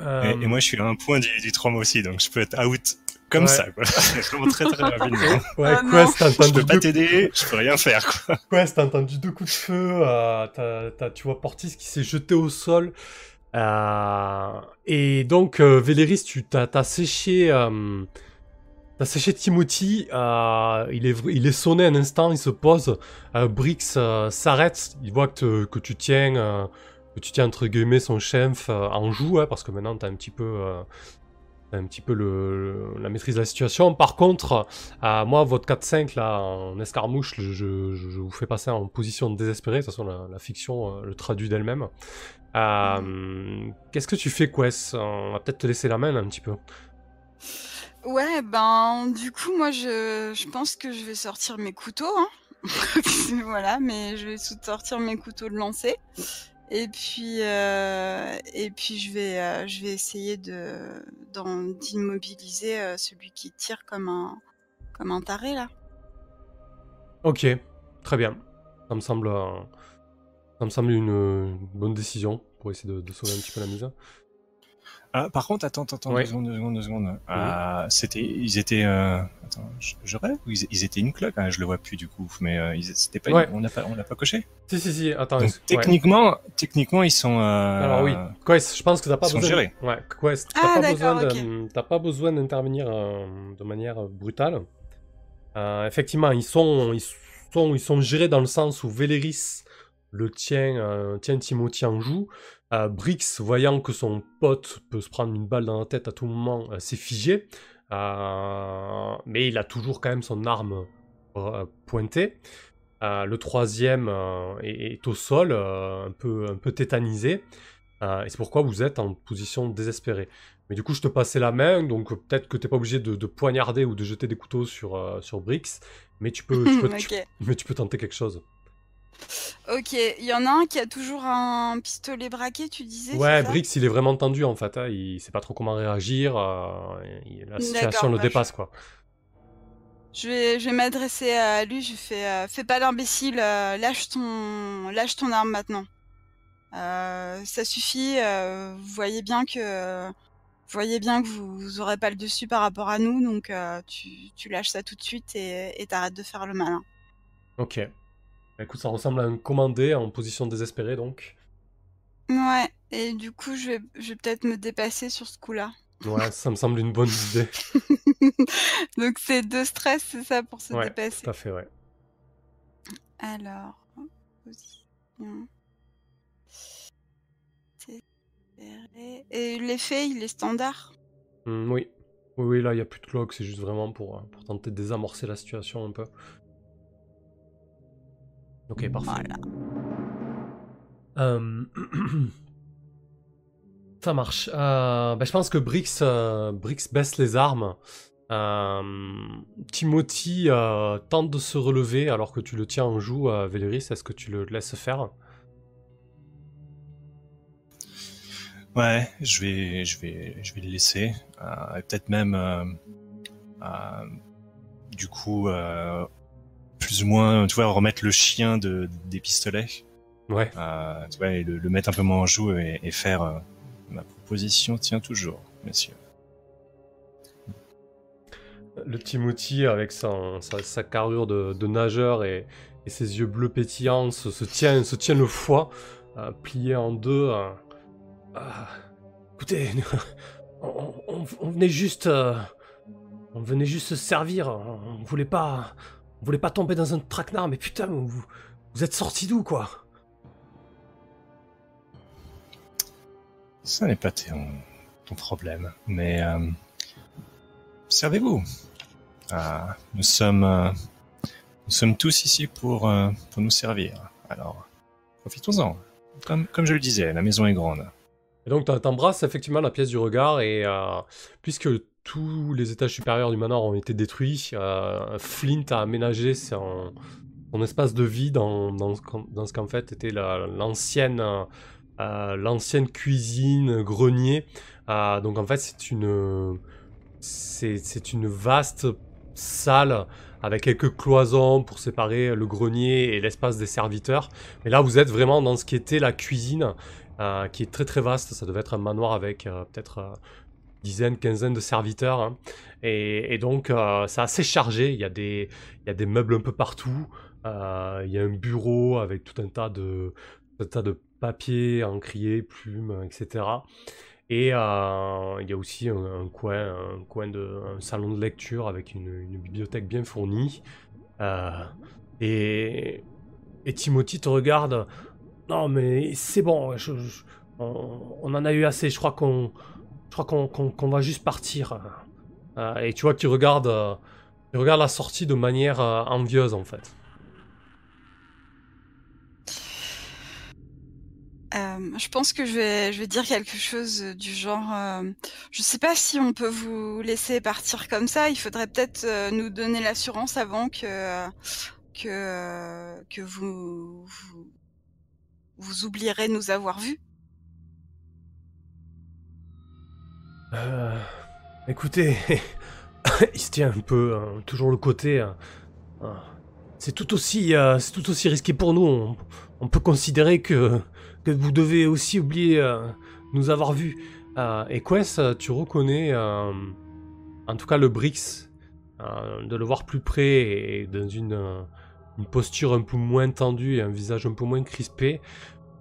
Euh, Et, et moi, je suis à un point du, du trauma aussi, donc je peux être out comme Ouais. ça, quoi. Vraiment très très rapidement. Ouais, Ah, non. Quest, t'as je peux pas t'aider, je peux rien faire, quoi. Quest, t'as entendu deux coups de feu. euh, t'as, t'as- tu vois Portis qui s'est jeté au sol. Euh, et donc, euh, Véléris, tu t'as, t'as séché. euh, T'as séché Timothy, euh, il, est, il est sonné un instant, il se pose, euh, Brix euh, s'arrête, il voit que, te- que tu tiens, tu tiens entre guillemets son chef euh, en joue, hein, parce que maintenant t'as un petit peu, euh, un petit peu le, la maîtrise de la situation. Par contre, euh, moi, votre 4-5 là, en escarmouche, je, vous fais passer en position désespérée, de toute façon la, fiction le traduit d'elle-même. Qu'est-ce que tu fais, Quest? On va peut-être te laisser la main un petit peu. Ouais, ben, du coup, moi, je, je pense que je vais sortir mes couteaux. Hein. voilà, mais je vais sortir mes couteaux de lancer. Et puis, euh, et puis je vais, euh, je vais essayer d'immobiliser euh, celui qui tire comme un, comme un taré là. Ok, très bien. Ça me semble, ça me semble une, une bonne décision pour essayer de, de sauver un petit peu la mise. Ah, par contre, attends, attends, Ouais. deux secondes, deux secondes, deux secondes. Ah, c'était, ils étaient, euh, attends, je, je rêve ou ils, ils étaient une cloque? Hein, Je le vois plus du coup, mais euh, ils, c'était pas, Ouais. on n'a pas, on l'a pas coché. Si, si, si, attends. Donc ouais. techniquement, techniquement, ils sont. Euh, Alors oui, Quest, je pense que t'as pas ils sont besoin. gérés. Ouais, Quest, t'as Ah, pas besoin d'accord, de- t'as pas besoin d'intervenir euh, de manière brutale. Euh, effectivement, ils sont, ils sont, ils sont gérés dans le sens où Véléris le tient, euh, tient Timothy en joue. Euh, Brix, voyant que son pote peut se prendre une balle dans la tête à tout moment, euh, s'est figé. Euh, mais il a toujours quand même son arme euh, pointée. Le troisième est, est au sol, un, peu, un peu tétanisé. Et c'est pourquoi vous êtes en position désespérée. Mais du coup, je te passais la main, donc peut-être que t'es pas obligé de, de poignarder ou de jeter des couteaux sur, sur Brix, mais tu peux, tu peux, tu- ok. mais tu peux tenter quelque chose. Ok, il y en a un qui a toujours un pistolet braqué, tu disais Ouais, Brix, il est vraiment tendu en fait. hein, Il sait pas trop comment réagir. euh, il- la situation le bah, dépasse quoi. Je vais, je vais m'adresser à lui, je fais euh, Fais pas l'imbécile, euh, lâche, ton, lâche ton arme maintenant. Ça suffit, vous voyez bien que. Vous voyez bien que vous, vous aurez pas le dessus par rapport à nous, donc tu, tu lâches ça tout de suite et t'arrêtes de faire le malin. Ok. Bah, Écoute, ça ressemble à un commandé en position désespérée donc. Ouais, et du coup, je vais, je vais peut-être me dépasser sur ce coup-là. Ouais, ça me semble une bonne idée. donc c'est deux stress, c'est ça, pour se Ouais, dépasser. tout à fait, ouais. Alors, position. Et l'effet, il est standard? Oui. Oui, oui, là, il n'y a plus de cloque, c'est juste vraiment pour, euh, pour tenter de désamorcer la situation un peu. Ok, parfait. Voilà. Euh, Ça marche. Euh, bah, je pense que Brix, euh, Brix baisse les armes. Euh, Timothy euh, tente de se relever alors que tu le tiens en joue, euh, Véléris. Est-ce que tu le laisses faire? Ouais, je vais, je vais, je vais le laisser. Euh, et peut-être même, euh, euh, du coup, euh, plus ou moins, tu vois, remettre le chien de, des pistolets. Ouais. Euh, tu vois, et le, le mettre un peu moins en joue et, et faire euh, ma proposition tient toujours, messieurs. Le Timothy, avec son- sa, sa carrure de, de nageur et, et ses yeux bleus pétillants, se, se tient, se tient le foie, euh, plié en deux. euh. Écoutez, on, on- on venait juste, on venait juste se servir. On voulait pas, on voulait pas tomber dans un traquenard. Mais putain, vous, vous êtes sortis d'où, quoi? Ça n'est pas ton, ton problème, mais euh, servez-vous. Ah, nous sommes, euh, nous sommes tous ici pour euh, pour nous servir. Alors, profitons-en. Comme comme je le disais, la maison est grande. Et donc t'embrasses effectivement la pièce du regard et puisque tous les étages supérieurs du manoir ont été détruits, euh, Flint a aménagé son, espace de vie dans, ce qu'en- fait était euh, l'ancienne cuisine grenier. Euh, donc en fait c'est une c'est une vaste salle avec quelques cloisons pour séparer le grenier et l'espace des serviteurs. Mais là vous êtes vraiment dans ce qui était la cuisine qui est très très vaste. Ça devait être un manoir avec peut-être dizaine, quinzaine de serviteurs. hein. Et, donc euh, c'est assez chargé. Il y, a des, meubles un peu partout. Euh, il y a un bureau avec tout un tas de, un tas de papiers, encriers, plumes, etc. Et euh, il y a aussi un, coin, de, salon de lecture avec une, bibliothèque bien fournie. Euh, et, et Timothy te regarde. Non, mais c'est bon, on, on en a eu assez. Je crois qu'on, je crois qu'on, va juste partir. Euh, et tu vois qu'il regarde, euh, il regarde la sortie de manière euh, envieuse en fait. Euh, je pense que je vais, dire quelque chose du genre. euh, je sais pas si on peut vous laisser partir comme ça. Il faudrait peut-être euh, nous donner l'assurance avant que que euh, que vous, vous vous oublierez nous avoir vus. Euh, écoutez, il se tient un peu, hein, toujours le côté. hein, hein. c'est tout aussi, euh, c'est tout aussi risqué pour nous. On, peut considérer que que vous devez aussi oublier euh, nous avoir vus. Et Quest, tu reconnais, en tout cas le Brix, de le voir plus près et dans une, une posture un peu moins tendue et un visage un peu moins crispé,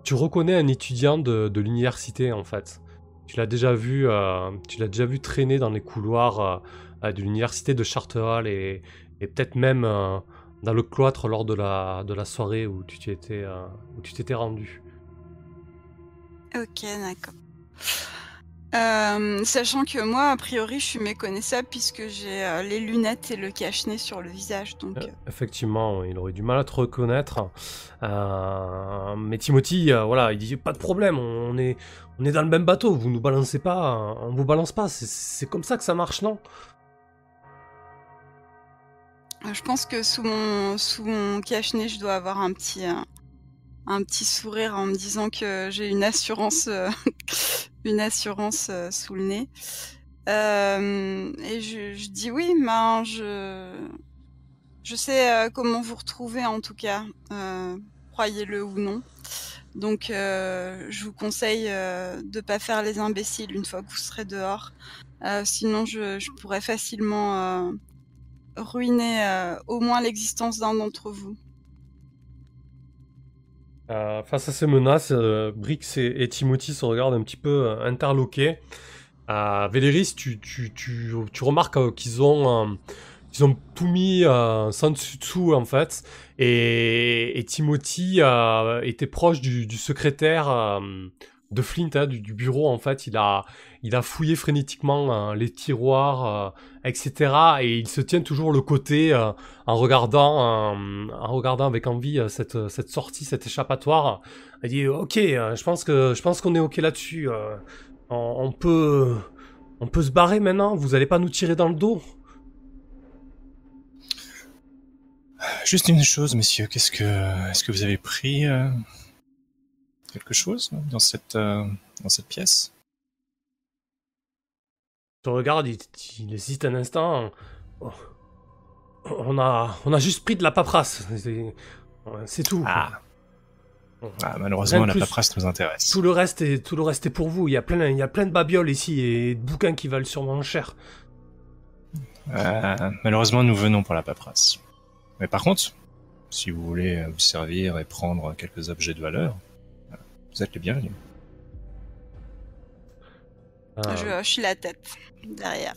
tu reconnais un étudiant de, de l'université en fait. Tu l'as déjà vu, euh, tu l'as déjà vu traîner dans les couloirs euh, euh, de l'université de Charterhall et, et peut-être même euh, dans le cloître lors de la, de la soirée où tu t'y étais, euh, où tu t'étais rendu. Ok, d'accord. Sachant que moi, a priori, je suis méconnaissable puisque j'ai les lunettes et le cache-nez sur le visage. Donc, Effectivement, il aurait du mal à te reconnaître. Mais Timothy, voilà, il dit pas de problème, on est, on est dans le même bateau, vous nous balancez pas, on vous balance pas, c'est- comme ça que ça marche, non? Euh, je pense que sous mon, cache-nez, je dois avoir un petit, euh, un petit sourire en me disant que j'ai une assurance, euh, une assurance sous le nez. Et je, dis oui, ben je, je sais comment vous retrouver en tout cas, croyez-le ou non. Donc, euh, je vous conseille euh, de pas faire les imbéciles une fois que vous serez dehors. Euh, sinon, je, pourrais facilement euh, ruiner au moins l'existence d'un d'entre vous. Face à ces menaces, Brix et, Timothy se regardent un petit peu interloqués. Véléris, tu, remarques qu'ils ont, ils ont tout mis euh, sans dessus dessous en fait. Et, et Timothy euh, était proche du, du secrétaire euh, de Flint, hein, du, du bureau en fait. Il a, il a fouillé frénétiquement euh, les tiroirs, euh, etc. Et il se tient toujours le côté euh, en regardant, euh, en regardant avec envie cette, cette sortie, cet échappatoire. Il dit Ok, je pense que je pense qu'on est ok là-dessus. on, on peut, on peut se barrer maintenant. Vous allez pas nous tirer dans le dos. Juste une chose, messieurs, qu'est-ce que, est-ce que vous avez pris euh, quelque chose dans cette, euh, dans cette pièce? Te regarde, il, il hésite un instant. Oh. On a, on a juste pris de la paperasse. C'est, tout. Ah. Ah, malheureusement, la paperasse nous intéresse. Tout le reste est, tout le reste est pour vous. Il y a plein, il y a plein de babioles ici et de bouquins qui valent sûrement cher. Euh, malheureusement, nous venons pour la paperasse. Mais par contre, si vous voulez vous servir et prendre quelques objets de valeur, vous êtes les bienvenus. Euh, Je hoche la tête derrière.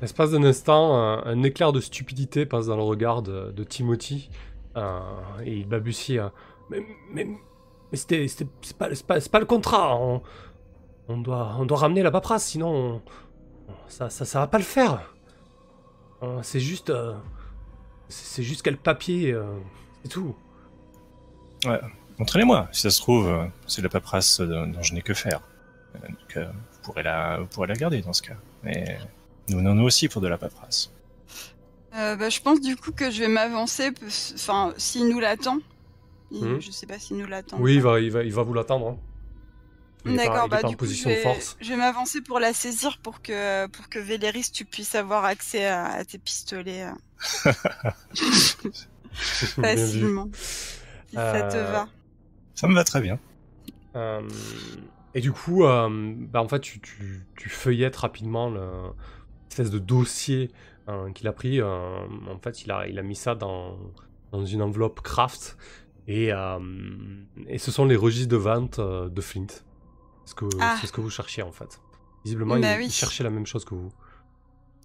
L'espace d'un instant, un, un éclair de stupidité passe dans le regard de, de Timothy euh, et il balbutie euh, Mais, mais, mais c'était, c'était- c'est, pas, c'est, pas, c'est pas le contrat. On, on, doit, on doit ramener la paperasse, sinon on- ça, ça, ça va pas le faire. Euh, c'est juste. euh, c'est, juste quel papier, euh, c'est tout. Montrez-les-moi, si ça se trouve, euh, c'est la paperasse dont je n'ai que faire. Euh, Donc, euh, vous, pourrez la, vous pourrez la garder dans ce cas. Mais nous venons nous aussi pour de la paperasse. Euh, bah, je pense du coup que je vais m'avancer. Enfin, s'il nous l'attend. Il- Mhm. Je sais pas s'il nous l'attend. Oui, il va, il va, il va vous l'attendre. hein. Il est pas- D'accord, il est bah pas en du coup, je de vais, force. je vais m'avancer pour la saisir pour que pour que Véléris tu puisses avoir accès à, à tes pistolets euh, facilement. Si ça te Euh, va. Ça me va très bien. Euh, et du coup, euh, bah en fait, tu, tu, tu feuillettes rapidement le espèce de dossier euh, qu'il a pris. euh, en fait, il a, il a mis ça dans, dans une enveloppe craft. Et, euh, et ce sont les registres de vente euh, de Flint. C'est ce, que, Ah. c'est ce que vous cherchiez, en fait. Visiblement, Bah il, oui. il cherchait la même chose que vous.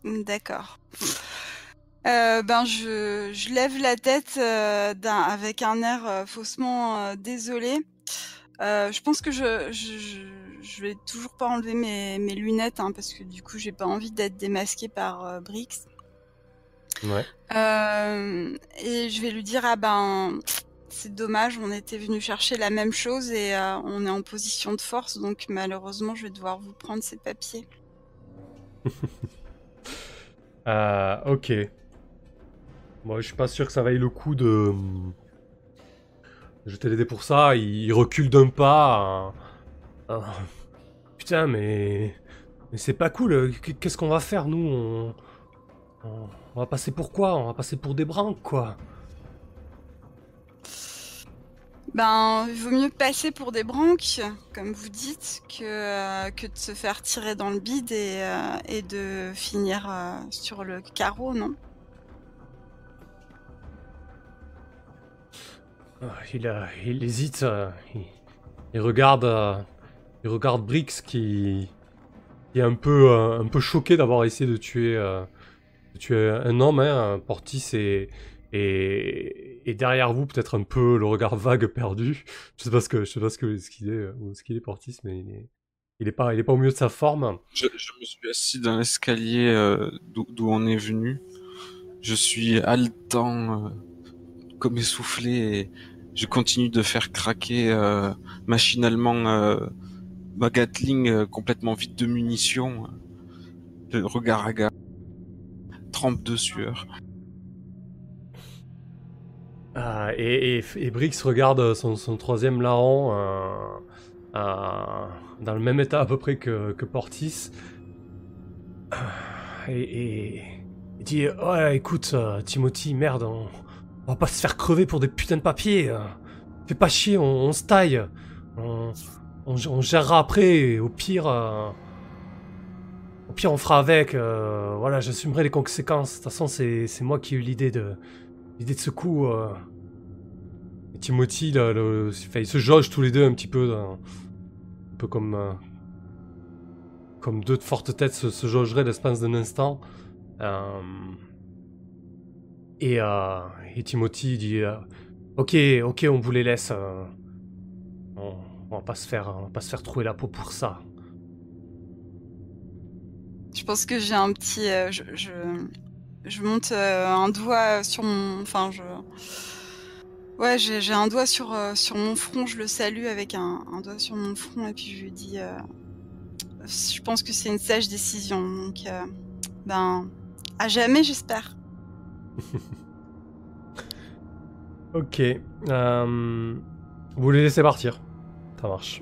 D'accord. Euh, ben je, je lève la tête euh, d'un- avec un air euh, faussement euh, désolé. Je pense que je, je, vais toujours pas enlever mes, mes lunettes hein, parce que du coup j'ai pas envie d'être démasquée par Brix. Ouais. Et je vais lui dire ah ben c'est dommage, on était venu chercher la même chose et euh, on est en position de force donc malheureusement je vais devoir vous prendre ces papiers. Euh, ok. Moi, je suis pas sûr que ça vaille le coup de. Je t'ai aidé pour ça. Il recule d'un pas. euh, euh, Putain, mais. Mais c'est pas cool. Qu'est-ce qu'on va faire, nous on- on va passer pour quoi? On va passer pour des branques, quoi. Ben, il vaut mieux passer pour des branques, comme vous dites, que, euh, que de se faire tirer dans le bide et, euh, et de finir euh, sur le carreau, non? Ah, Il, il hésite. il, regarde, il regarde Brix qui, est un peu, un peu choqué d'avoir essayé de tuer, tuer un homme. Hein, Portis est, est, est derrière vous, peut-être un peu le regard vague, perdu. Je sais pas ce que, je sais pas ce que, ce qu'il est, euh, ou ce qu'il est Portis, mais il est, il est pas, il est pas au milieu de sa forme. Je, je me suis assis dans l'escalier euh, d'où on est venu. Je suis haletant, euh, comme essoufflé, et je continue de faire craquer euh, machinalement euh, ma Gatling euh, complètement vide de munitions. Le regard à trempe de sueur. Ah, et, et, et Brix regarde son, troisième larron euh, euh, dans le même état à peu près que, Portis. Et, et il dit Ouais, écoute, euh, Timothy, merde, on, va pas se faire crever pour des putains de papiers. euh. Fais pas chier, on, se taille. On, gérera après, et au pire. euh, au pire, on fera avec. euh, voilà, j'assumerai les conséquences. De toute façon, c'est moi qui ai eu l'idée de, l'idée de ce coup. euh. Et Timothy, là, le- ils se jaugent tous les deux un petit peu, un peu comme, euh, comme deux fortes têtes se, jaugeraient l'espace d'un instant. Euh, et, et Timothy dit Ok, ok, on vous les laisse. on, on va pas se faire, on va pas se faire trouver la peau pour ça. Je pense que j'ai un petit. je, je monte euh, un doigt sur mon. Enfin, je. Ouais, j'ai un doigt sur, euh, sur mon front, je le salue avec un, un doigt sur mon front et puis je lui dis. euh, je pense que c'est une sage décision, donc. euh, ben. À jamais, j'espère. Ok. euh, vous les laissez partir. Ça marche.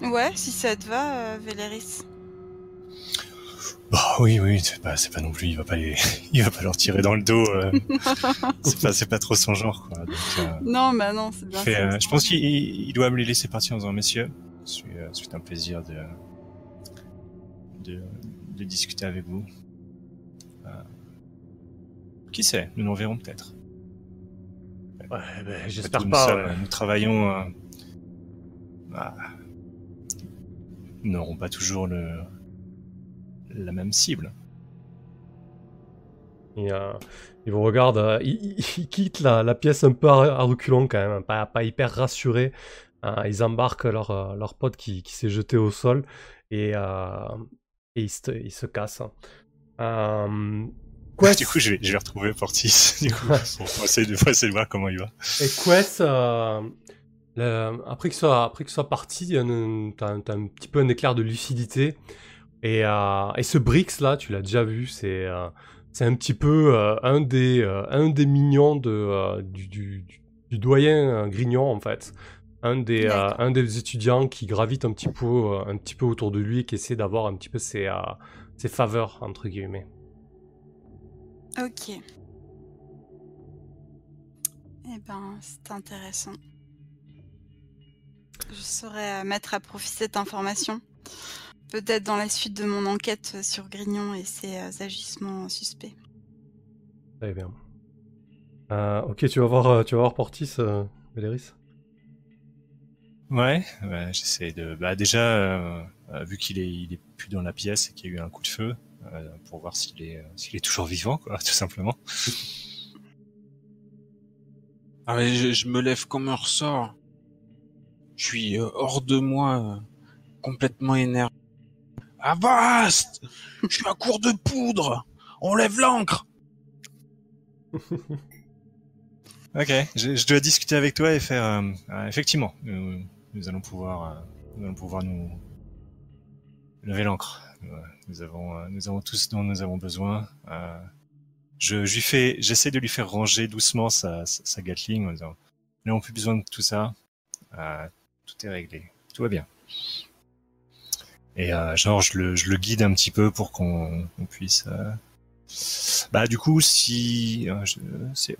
Ouais, si ça te va, Véléris. Bah oui, oui, c'est pas, c'est pas non plus, il va pas les, il va pas leur tirer dans le dos. euh. c'est pas, c'est pas trop son genre, quoi. Donc, euh, Non, bah non, c'est bien fait, euh, je pense qu'il il doit me les laisser partir en disant, messieurs, c'est c'est un plaisir de, de, de discuter avec vous. Euh, qui sait, nous nous verrons peut-être. Ouais, Après j'espère pas. sommes- ouais. Nous travaillons. euh, bah, nous n'aurons pas toujours le, la même cible. Et, euh, il vous regarde, euh, il, quitte la, la pièce un peu à, à reculons quand même, pas, pas hyper rassuré. Euh, ils embarquent leur, euh, leur pote qui, qui s'est jeté au sol et, euh, et ils, se, ils se cassent. Euh, Quest, Du coup, je vais, je vais retrouver Portis. Du coup, pour, pour essayer de, pour essayer de voir comment il va. et Quest, euh, le- après que soit après que soit parti, t'as un- t'as un petit peu un éclair de lucidité. Et, euh, et ce Brix là, tu l'as déjà vu, c'est euh, c'est un petit peu euh, un des un des mignons de du, du, du- du doyen Grignon en fait. Un des, D'accord. un des étudiants qui gravite un petit peu un petit peu autour de lui et qui essaie d'avoir un petit peu ses, ses faveurs entre guillemets. Ok. Eh ben, c'est intéressant. Je saurais mettre à profit cette information. Peut-être dans la suite de mon enquête sur Grignon et ses euh, agissements suspects. Très bien. Euh, ok, tu vas voir, euh, tu vas voir Portis, euh, Véléris Ouais, ouais j'essaie de. Bah déjà, euh, vu qu'il est, il est plus dans la pièce et qu'il y a eu un coup de feu, euh, pour voir s'il est, euh, s'il est toujours vivant, quoi, tout simplement. Ah, mais je, je me lève comme un ressort. Je suis hors de moi, complètement énervé. Avast Je suis à court de poudre On lève l'ancre Ok, je, dois discuter avec toi et faire. euh, euh, effectivement, nous, allons pouvoir, euh, nous allons pouvoir nous lever l'ancre. Nous avons, nous avons tout ce dont nous avons besoin. Je, lui fais, j'essaie de lui faire ranger doucement sa, sa, sa Gatling en disant, nous n'avons plus besoin de tout ça. Tout est réglé, tout va bien. Et euh, genre, je le, je le guide un petit peu pour qu'on on puisse euh, Bah du coup, si euh, je-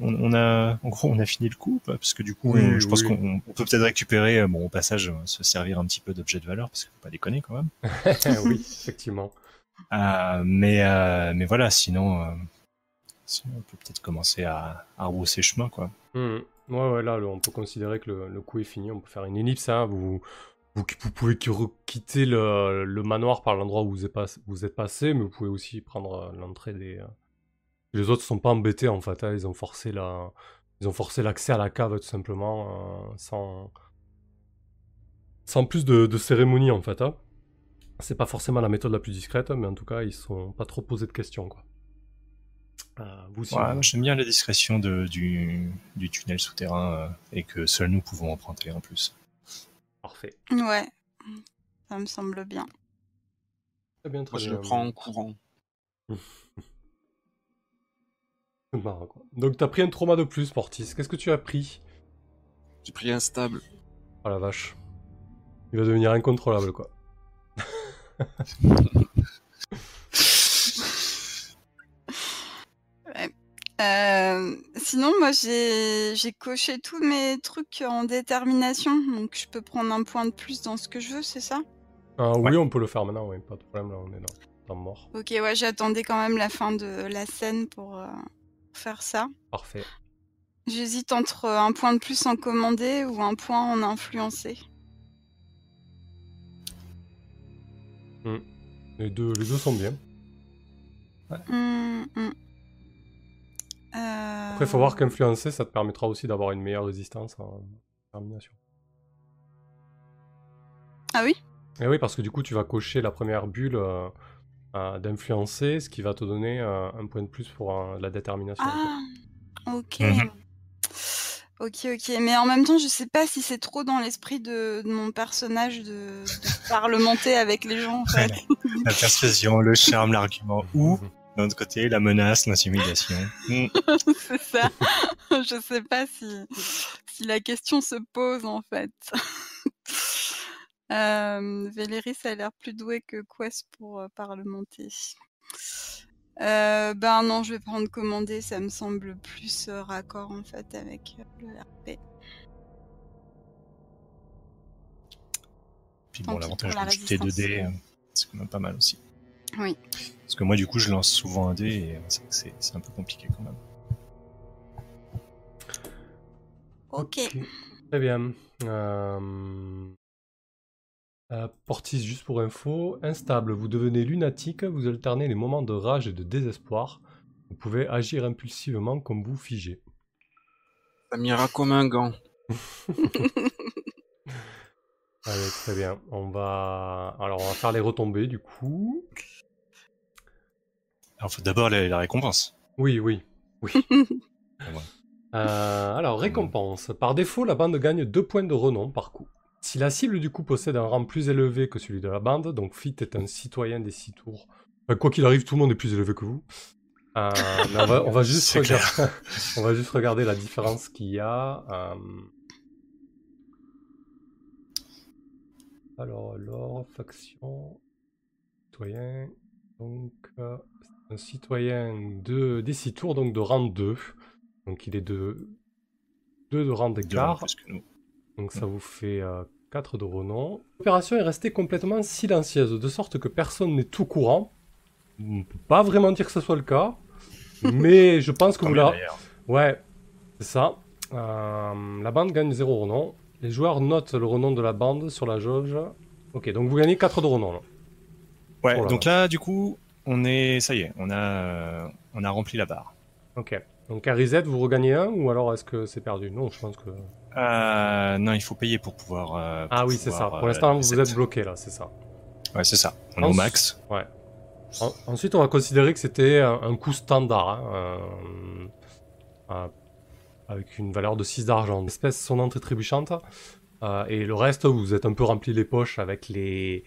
on, on a, en gros, on a fini le coup, parce que du coup, Oui, on- je pense qu'on on peut peut-être récupérer, bon, au passage, se servir un petit peu d'objet de valeur, parce qu'il faut pas déconner quand même. oui, effectivement. Euh, mais euh, mais voilà, sinon, euh, sinon, on peut peut-être commencer à, à rehausser chemin, quoi. Hmm. Ouais, ouais, là, on peut considérer que le, le coup est fini. On peut faire une ellipse. Hein. Vous, vous, vous pouvez quitter le, le manoir par l'endroit où vous êtes, pas- vous êtes passé, mais vous pouvez aussi prendre euh, l'entrée des. euh, Les autres sont pas embêtés en fait. hein. Ils ont forcé la, ils ont forcé l'accès à la cave tout simplement, euh, sans, sans plus de, de cérémonie en fait. hein. C'est pas forcément la méthode la plus discrète, mais en tout cas, ils sont pas trop posés de questions quoi. Euh, vous. Ouais, j'aime bien la discrétion de, du, du tunnel souterrain euh, et que seuls nous pouvons emprunter en plus. Parfait. Ouais, ça me semble bien. Très bien, très Moi, je bien. le prends en courant. C'est marrant, quoi. Donc t'as pris un trauma de plus, Portis. Qu'est-ce que tu as pris? J'ai pris instable. Oh la vache. Il va devenir incontrôlable, quoi. Euh, sinon, moi, j'ai coché tous mes trucs en détermination, donc je peux prendre un point de plus dans ce que je veux, c'est ça? Ah oui, on peut le faire maintenant, oui, pas de problème, là, on est dans, dans mort. Ok, ouais, j'attendais quand même la fin de la scène pour euh, faire ça. Parfait. J'hésite entre un point de plus en commandé ou un point en influencé. Les deux, les deux sont bien. Hum, hum. Euh, Après, il faut voir qu'influencer, ça te permettra aussi d'avoir une meilleure résistance en termination. Ah oui? Et oui, parce que du coup, tu vas cocher la première bulle euh, euh, d'influencer, ce qui va te donner euh, un point de plus pour euh, la détermination. en fait. Ah, ok. Mhm. Ok, ok. Mais en même temps, je sais pas si c'est trop dans l'esprit de, de mon personnage de, de parlementer avec les gens. En fait. La persuasion, le charme, l'argument, ou d'un autre côté, la menace, l'intimidation. Hmm. c'est ça. je sais pas si, si la question se pose en fait. euh, Véléris a l'air plus doué que Quest pour euh, parlementer. Euh, ben non, je vais prendre commandé, ça me semble plus euh, raccord en fait avec le RP. Puis bon, l'avantage pour la de jeter 2 résistance. dés, euh, c'est quand même pas mal aussi. Oui. Parce que moi, du coup, je lance souvent un dé et c'est un peu compliqué quand même. Ok. Très bien. Euh... euh, Portis, juste pour info, instable, vous devenez lunatique, vous alternez les moments de rage et de désespoir. Vous pouvez agir impulsivement comme vous figez. Ça m'ira comme un gant. Allez, très bien. On va... Alors, on va faire les retombées, du coup. Alors, faut d'abord la, la récompense. Oui, oui, oui. Ouais. Euh, alors, récompense. Par défaut, la bande gagne 2 points de renom par coup. Si la cible du coup possède un rang plus élevé que celui de la bande, donc Fit est un citoyen des 6 tours. Enfin, quoi qu'il arrive, tout le monde est plus élevé que vous. Euh, on, va, on va juste regarder, on va juste regarder la différence qu'il y a. euh. Alors, alors, faction, citoyen. Donc, euh, un citoyen de, des 6 tours, donc de rang 2. Donc, il est de 2 de rang d'écart. Donc ça vous fait 4 de renom. L'opération est restée complètement silencieuse, de sorte que personne n'est tout courant. On ne peut pas vraiment dire que ce soit le cas, mais je pense que vous la... Ouais, c'est ça. Euh, la bande gagne 0 renom. Les joueurs notent le renom de la bande sur la jauge. Ok, donc vous gagnez 4 de renom. Là. Ouais, Oh là donc là, du coup, on est, ça y est, on a, euh, on a rempli la barre. Ok. Donc à reset, vous regagnez un ou alors est-ce que c'est perdu? Non, je pense que... Euh, non, il faut payer pour pouvoir. euh, Ah oui, c'est ça. Pour euh, l'instant, vous êtes bloqué là, c'est ça. Ouais, c'est ça. On est au max. En- ensuite, on va considérer que c'était un, un coût standard, hein, avec une valeur de 6 d'argent. Une espèce sonnante et trébuchante. Et le reste, vous êtes un peu rempli les poches avec les,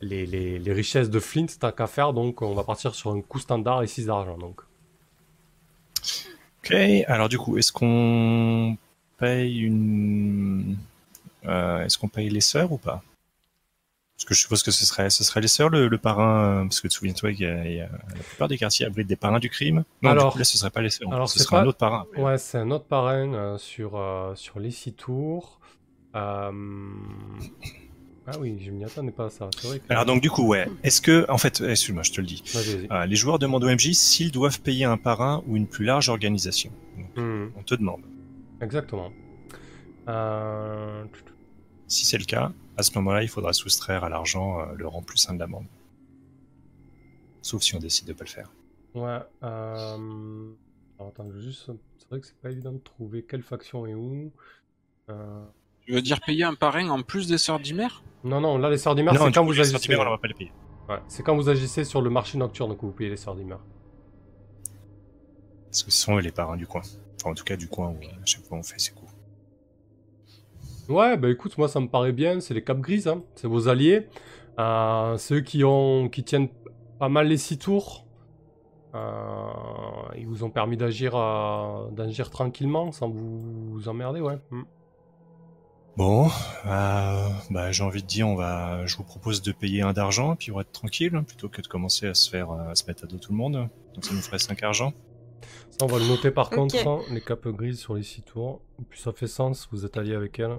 les, les- les richesses de Flint, tant qu'à faire. Donc, on va partir sur un coût standard et 6 d'argent. Donc. Ok. Alors du coup, est-ce qu'on paye une, euh, est-ce qu'on paye les sœurs ou pas? Parce que je suppose que ce serait, ce serait les sœurs, le, le parrain, euh, parce que souviens-toi qu'il y a, il y a- la plupart des quartiers abritent des parrains du crime. Non, Alors- du coup, là, ce serait pas les sœurs. alors, ce serait pas- un autre parrain. après. Ouais, c'est un autre parrain euh, sur, euh, sur les six tours. Euh, Ah oui, je m'y attendais pas à ça. Vrai que... Alors donc du coup, ouais. Est-ce que, en fait, excuse-moi, je te le dis. Euh, les joueurs demandent au MJ s'ils doivent payer un parrain ou une plus large organisation. Donc, Hmm, on te demande. exactement. Euh, Si c'est le cas, à ce moment-là, il faudra soustraire à l'argent euh, le rang plus 1 de l'amende. Sauf si on décide de pas le faire. Ouais. Euh... Alors, attends, juste. C'est vrai que c'est pas évident de trouver quelle faction est où. Euh, Tu veux dire payer un parrain en plus des sœurs d'Imer Non, non, là, les sœurs d'Imer, c'est quand vous les agissez. on va pas les payer. Ouais, c'est quand vous agissez sur le marché nocturne que vous payez les sœurs d'Imer. Parce que ce sont eux les parrains du coin. Enfin, en tout cas, du coin où à chaque fois on fait ses coups. Ouais, bah écoute, moi ça me paraît bien, c'est les Cap Grises, hein. c'est vos alliés. Euh, ceux qui, ont, qui tiennent pas mal les six tours. Euh, ils vous ont permis d'agir euh, d'agir tranquillement sans vous, vous emmerder, ouais. Mm. Bon, euh, bah, j'ai envie de dire, on va, je vous propose de payer un d'argent, puis on va être tranquille, hein, plutôt que de commencer à se faire, euh, à se mettre à dos tout le monde. Donc ça nous ferait 5 argent. Ça, on va le noter par contre, hein, les capes grises sur les six tours. Et puis ça fait sens, vous êtes alliés avec elles.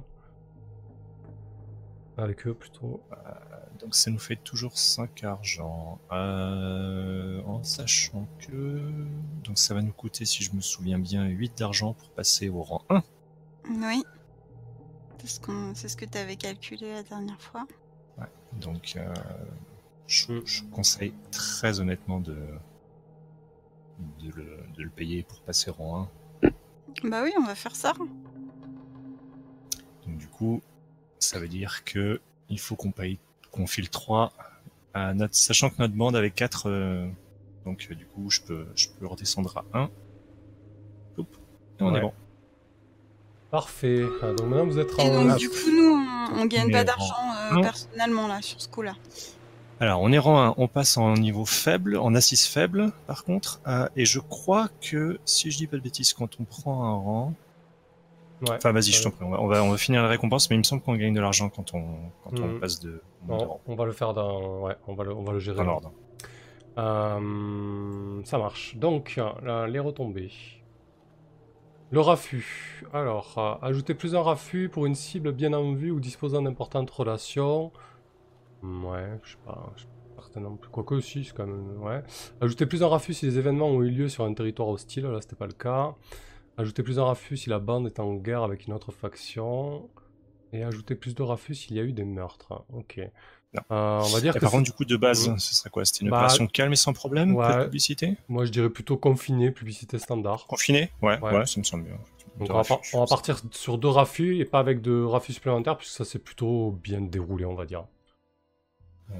Avec eux plutôt. Donc ça nous fait toujours 5 argent. Euh, en sachant que... Donc ça va nous coûter, si je me souviens bien, 8 d'argent pour passer au rang 1. Oui. C'est ce, que tu avais calculé la dernière fois. Donc euh, je, je conseille très honnêtement de, de, le, de le payer pour passer au rang 1. Bah oui, on va faire ça. Donc du coup, ça veut dire que il faut qu'on paye, qu'on file 3 à notre, sachant que notre bande avait 4, donc euh, du coup je peux, je peux redescendre à 1. Hop, et on Ouais. est bon. Parfait. Ah, donc maintenant vous êtes Et en. donc, du coup, nous, on, on gagne pas d'argent euh, personnellement, là, sur ce coup-là. Alors on est rang 1, on passe en niveau faible, en assise faible par contre, euh, et je crois que, si je dis pas de bêtises, quand on prend un rang, Ouais. enfin vas-y je t'en prie, on va, on, va, on va finir la récompense, mais il me semble qu'on gagne de l'argent quand on, quand on Mhm. passe de, de Non, rang on va le faire dans. Ouais, on va le, on va le gérer. dans l'ordre. Euh, ça marche. Donc, là, les retombées. Le raffut. Alors, euh, ajouter plusieurs raffus pour une cible bien en vue ou disposant d'importantes relations. Ouais, je sais pas. Je plus. Quoique, si, c'est quand même. Ouais. Ajouter plusieurs raffus si les événements ont eu lieu sur un territoire hostile. Là, c'était pas le cas. Ajouter plusieurs raffus si la bande est en guerre avec une autre faction. Et ajouter plus de raffus s'il y a eu des meurtres. Ok. Non. Euh, on va dire Et que par contre, du coup, de base, Mhm. ce serait quoi? C'était une Bah, opération calme et sans problème Pas ouais. de publicité? Moi, je dirais plutôt confiné, publicité standard. Confiné? Ouais, Ouais. ouais, ça me semble bien. Donc on va, on partir sur deux raffus et pas avec de raffus supplémentaires puisque ça s'est plutôt bien déroulé, on va dire. Euh,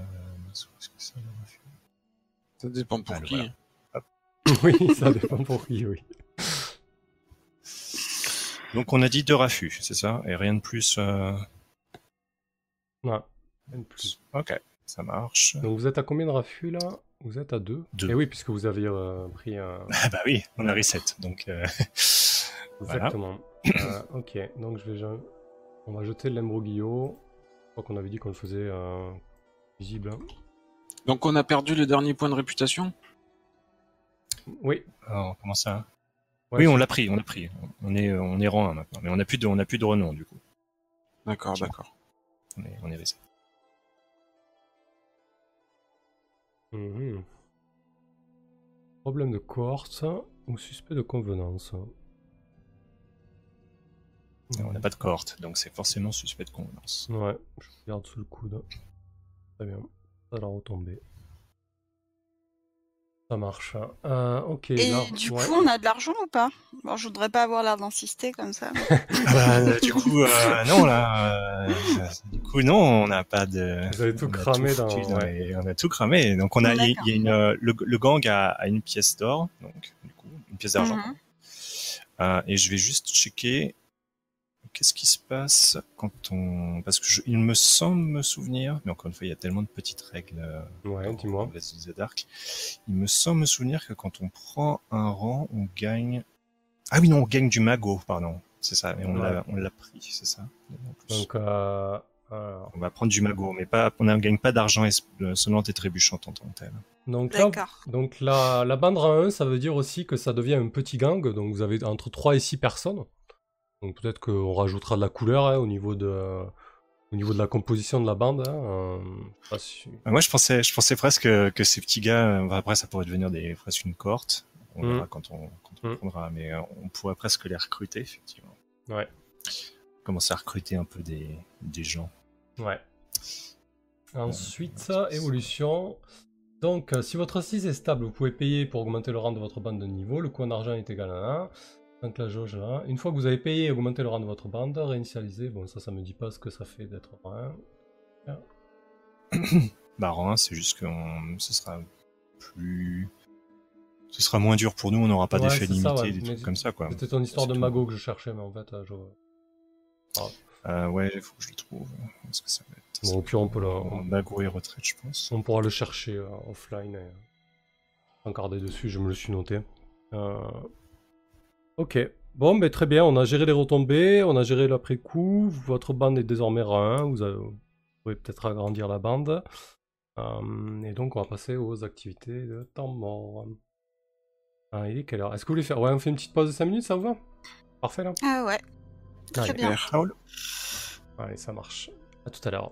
est-ce que ça, le refuge Ça dépend pour Ah, qui. voilà. oui, ça dépend pour qui, oui. Donc on a dit deux raffus, c'est ça? Et rien de plus. euh, Ouais, même plus. Ok, ça marche. Donc vous êtes à combien de raffus là? Vous êtes à deux Deux. Et oui, puisque vous aviez euh, pris un... Ah bah oui, on a reset. Donc euh, voilà. Exactement. Euh, ok, donc je vais... On va jeter l'imbroglio. Je crois qu'on avait dit qu'on le faisait euh, visible. hein. Donc on a perdu le dernier point de réputation? Oui. Alors, comment ça? Ouais, Oui, on l'a pris, on l'a pris. On est, on est rang 1 maintenant, mais on n'a plus de, on a plus de renom du coup. D'accord, d'accord. On est, on est reset. Mhm. Problème de cohorte ou suspect de convenance? On n'a pas de cohorte, donc c'est forcément suspect de convenance. Ouais, je regarde sous le coude. Très bien. Ça va retomber. Ça marche. Euh, ok. Et là, du ouais. coup, on a de l'argent ou pas? Bon, je voudrais pas avoir l'air d'insister comme ça. Ah bah, euh, du coup, euh, non là. euh, du coup, non, on n'a pas de. Vous avez tout cramé dans- foutu ouais. les- On a tout cramé. Donc on a, il y a- il y a une, le, le gang a, a une pièce d'or, donc du coup, une pièce d'argent. Mhm. Euh, et je vais juste checker qu'est-ce qui se passe quand on, parce que je- il me semble me souvenir, mais encore une fois, il y a tellement de petites règles. euh, Ouais, dis-moi. Dark. Il me semble me souvenir que quand on prend un rang, on gagne. Ah oui, non, on gagne du mago, pardon. C'est ça, et on Ouais. l'a, on l'a pris, c'est ça. Donc, euh, Alors, On va prendre du magot, mais pas, on ne gagne pas d'argent es- sonnante et trébuchante en tant que tel. donc là, D'accord. donc la, la bande rang 1, ça veut dire aussi que ça devient un petit gang, donc vous avez entre 3 et 6 personnes. Donc peut-être qu'on rajoutera de la couleur hein, au, niveau de, au niveau de la composition de la bande. hein, euh, pas si- Euh, Moi, je pensais, je pensais presque que, ces petits gars, euh, après, ça pourrait devenir des, presque une cohorte. On Mm. verra quand on, quand on Mm. prendra, mais euh, on pourrait presque les recruter, effectivement. Ouais. Commencer à recruter un peu des, des gens. Ouais. Ensuite, évolution. Donc, euh, si votre assise est stable, vous pouvez payer pour augmenter le rang de votre bande de niveau. Le coût en argent est égal à 1. Donc la jauge là. Une fois que vous avez payé et augmenté le rang de votre bande, réinitialiser. Bon, ça, ça me dit pas ce que ça fait d'être rang 1. Bah, rang 1, c'est juste que ce sera plus. Ce sera moins dur pour nous, on n'aura pas Ouais, d'effet limité, ouais, des mais trucs comme ça, quoi. C'était ton histoire de tout. magot que je cherchais, mais en fait, euh, je... Euh, ouais, il faut que je le trouve. Est-ce que ça va être? Bon, au pire, on peut le- En Mago et retraite, je pense. On pourra le chercher euh, offline et encarder dessus, je me le suis noté. Euh, Ok. Bon, mais très bien, on a géré les retombées, on a géré l'après-coup, votre bande est désormais rang 1, vous, avez- vous pouvez peut-être agrandir la bande. Euh, et donc on va passer aux activités de temps mort. Ah, il est quelle heure? Est-ce que vous voulez faire... Ouais, on fait une petite pause de 5 minutes, ça vous va? Parfait là? Ah ouais. Très Allez. bien. Allez, ça marche. À tout à l'heure.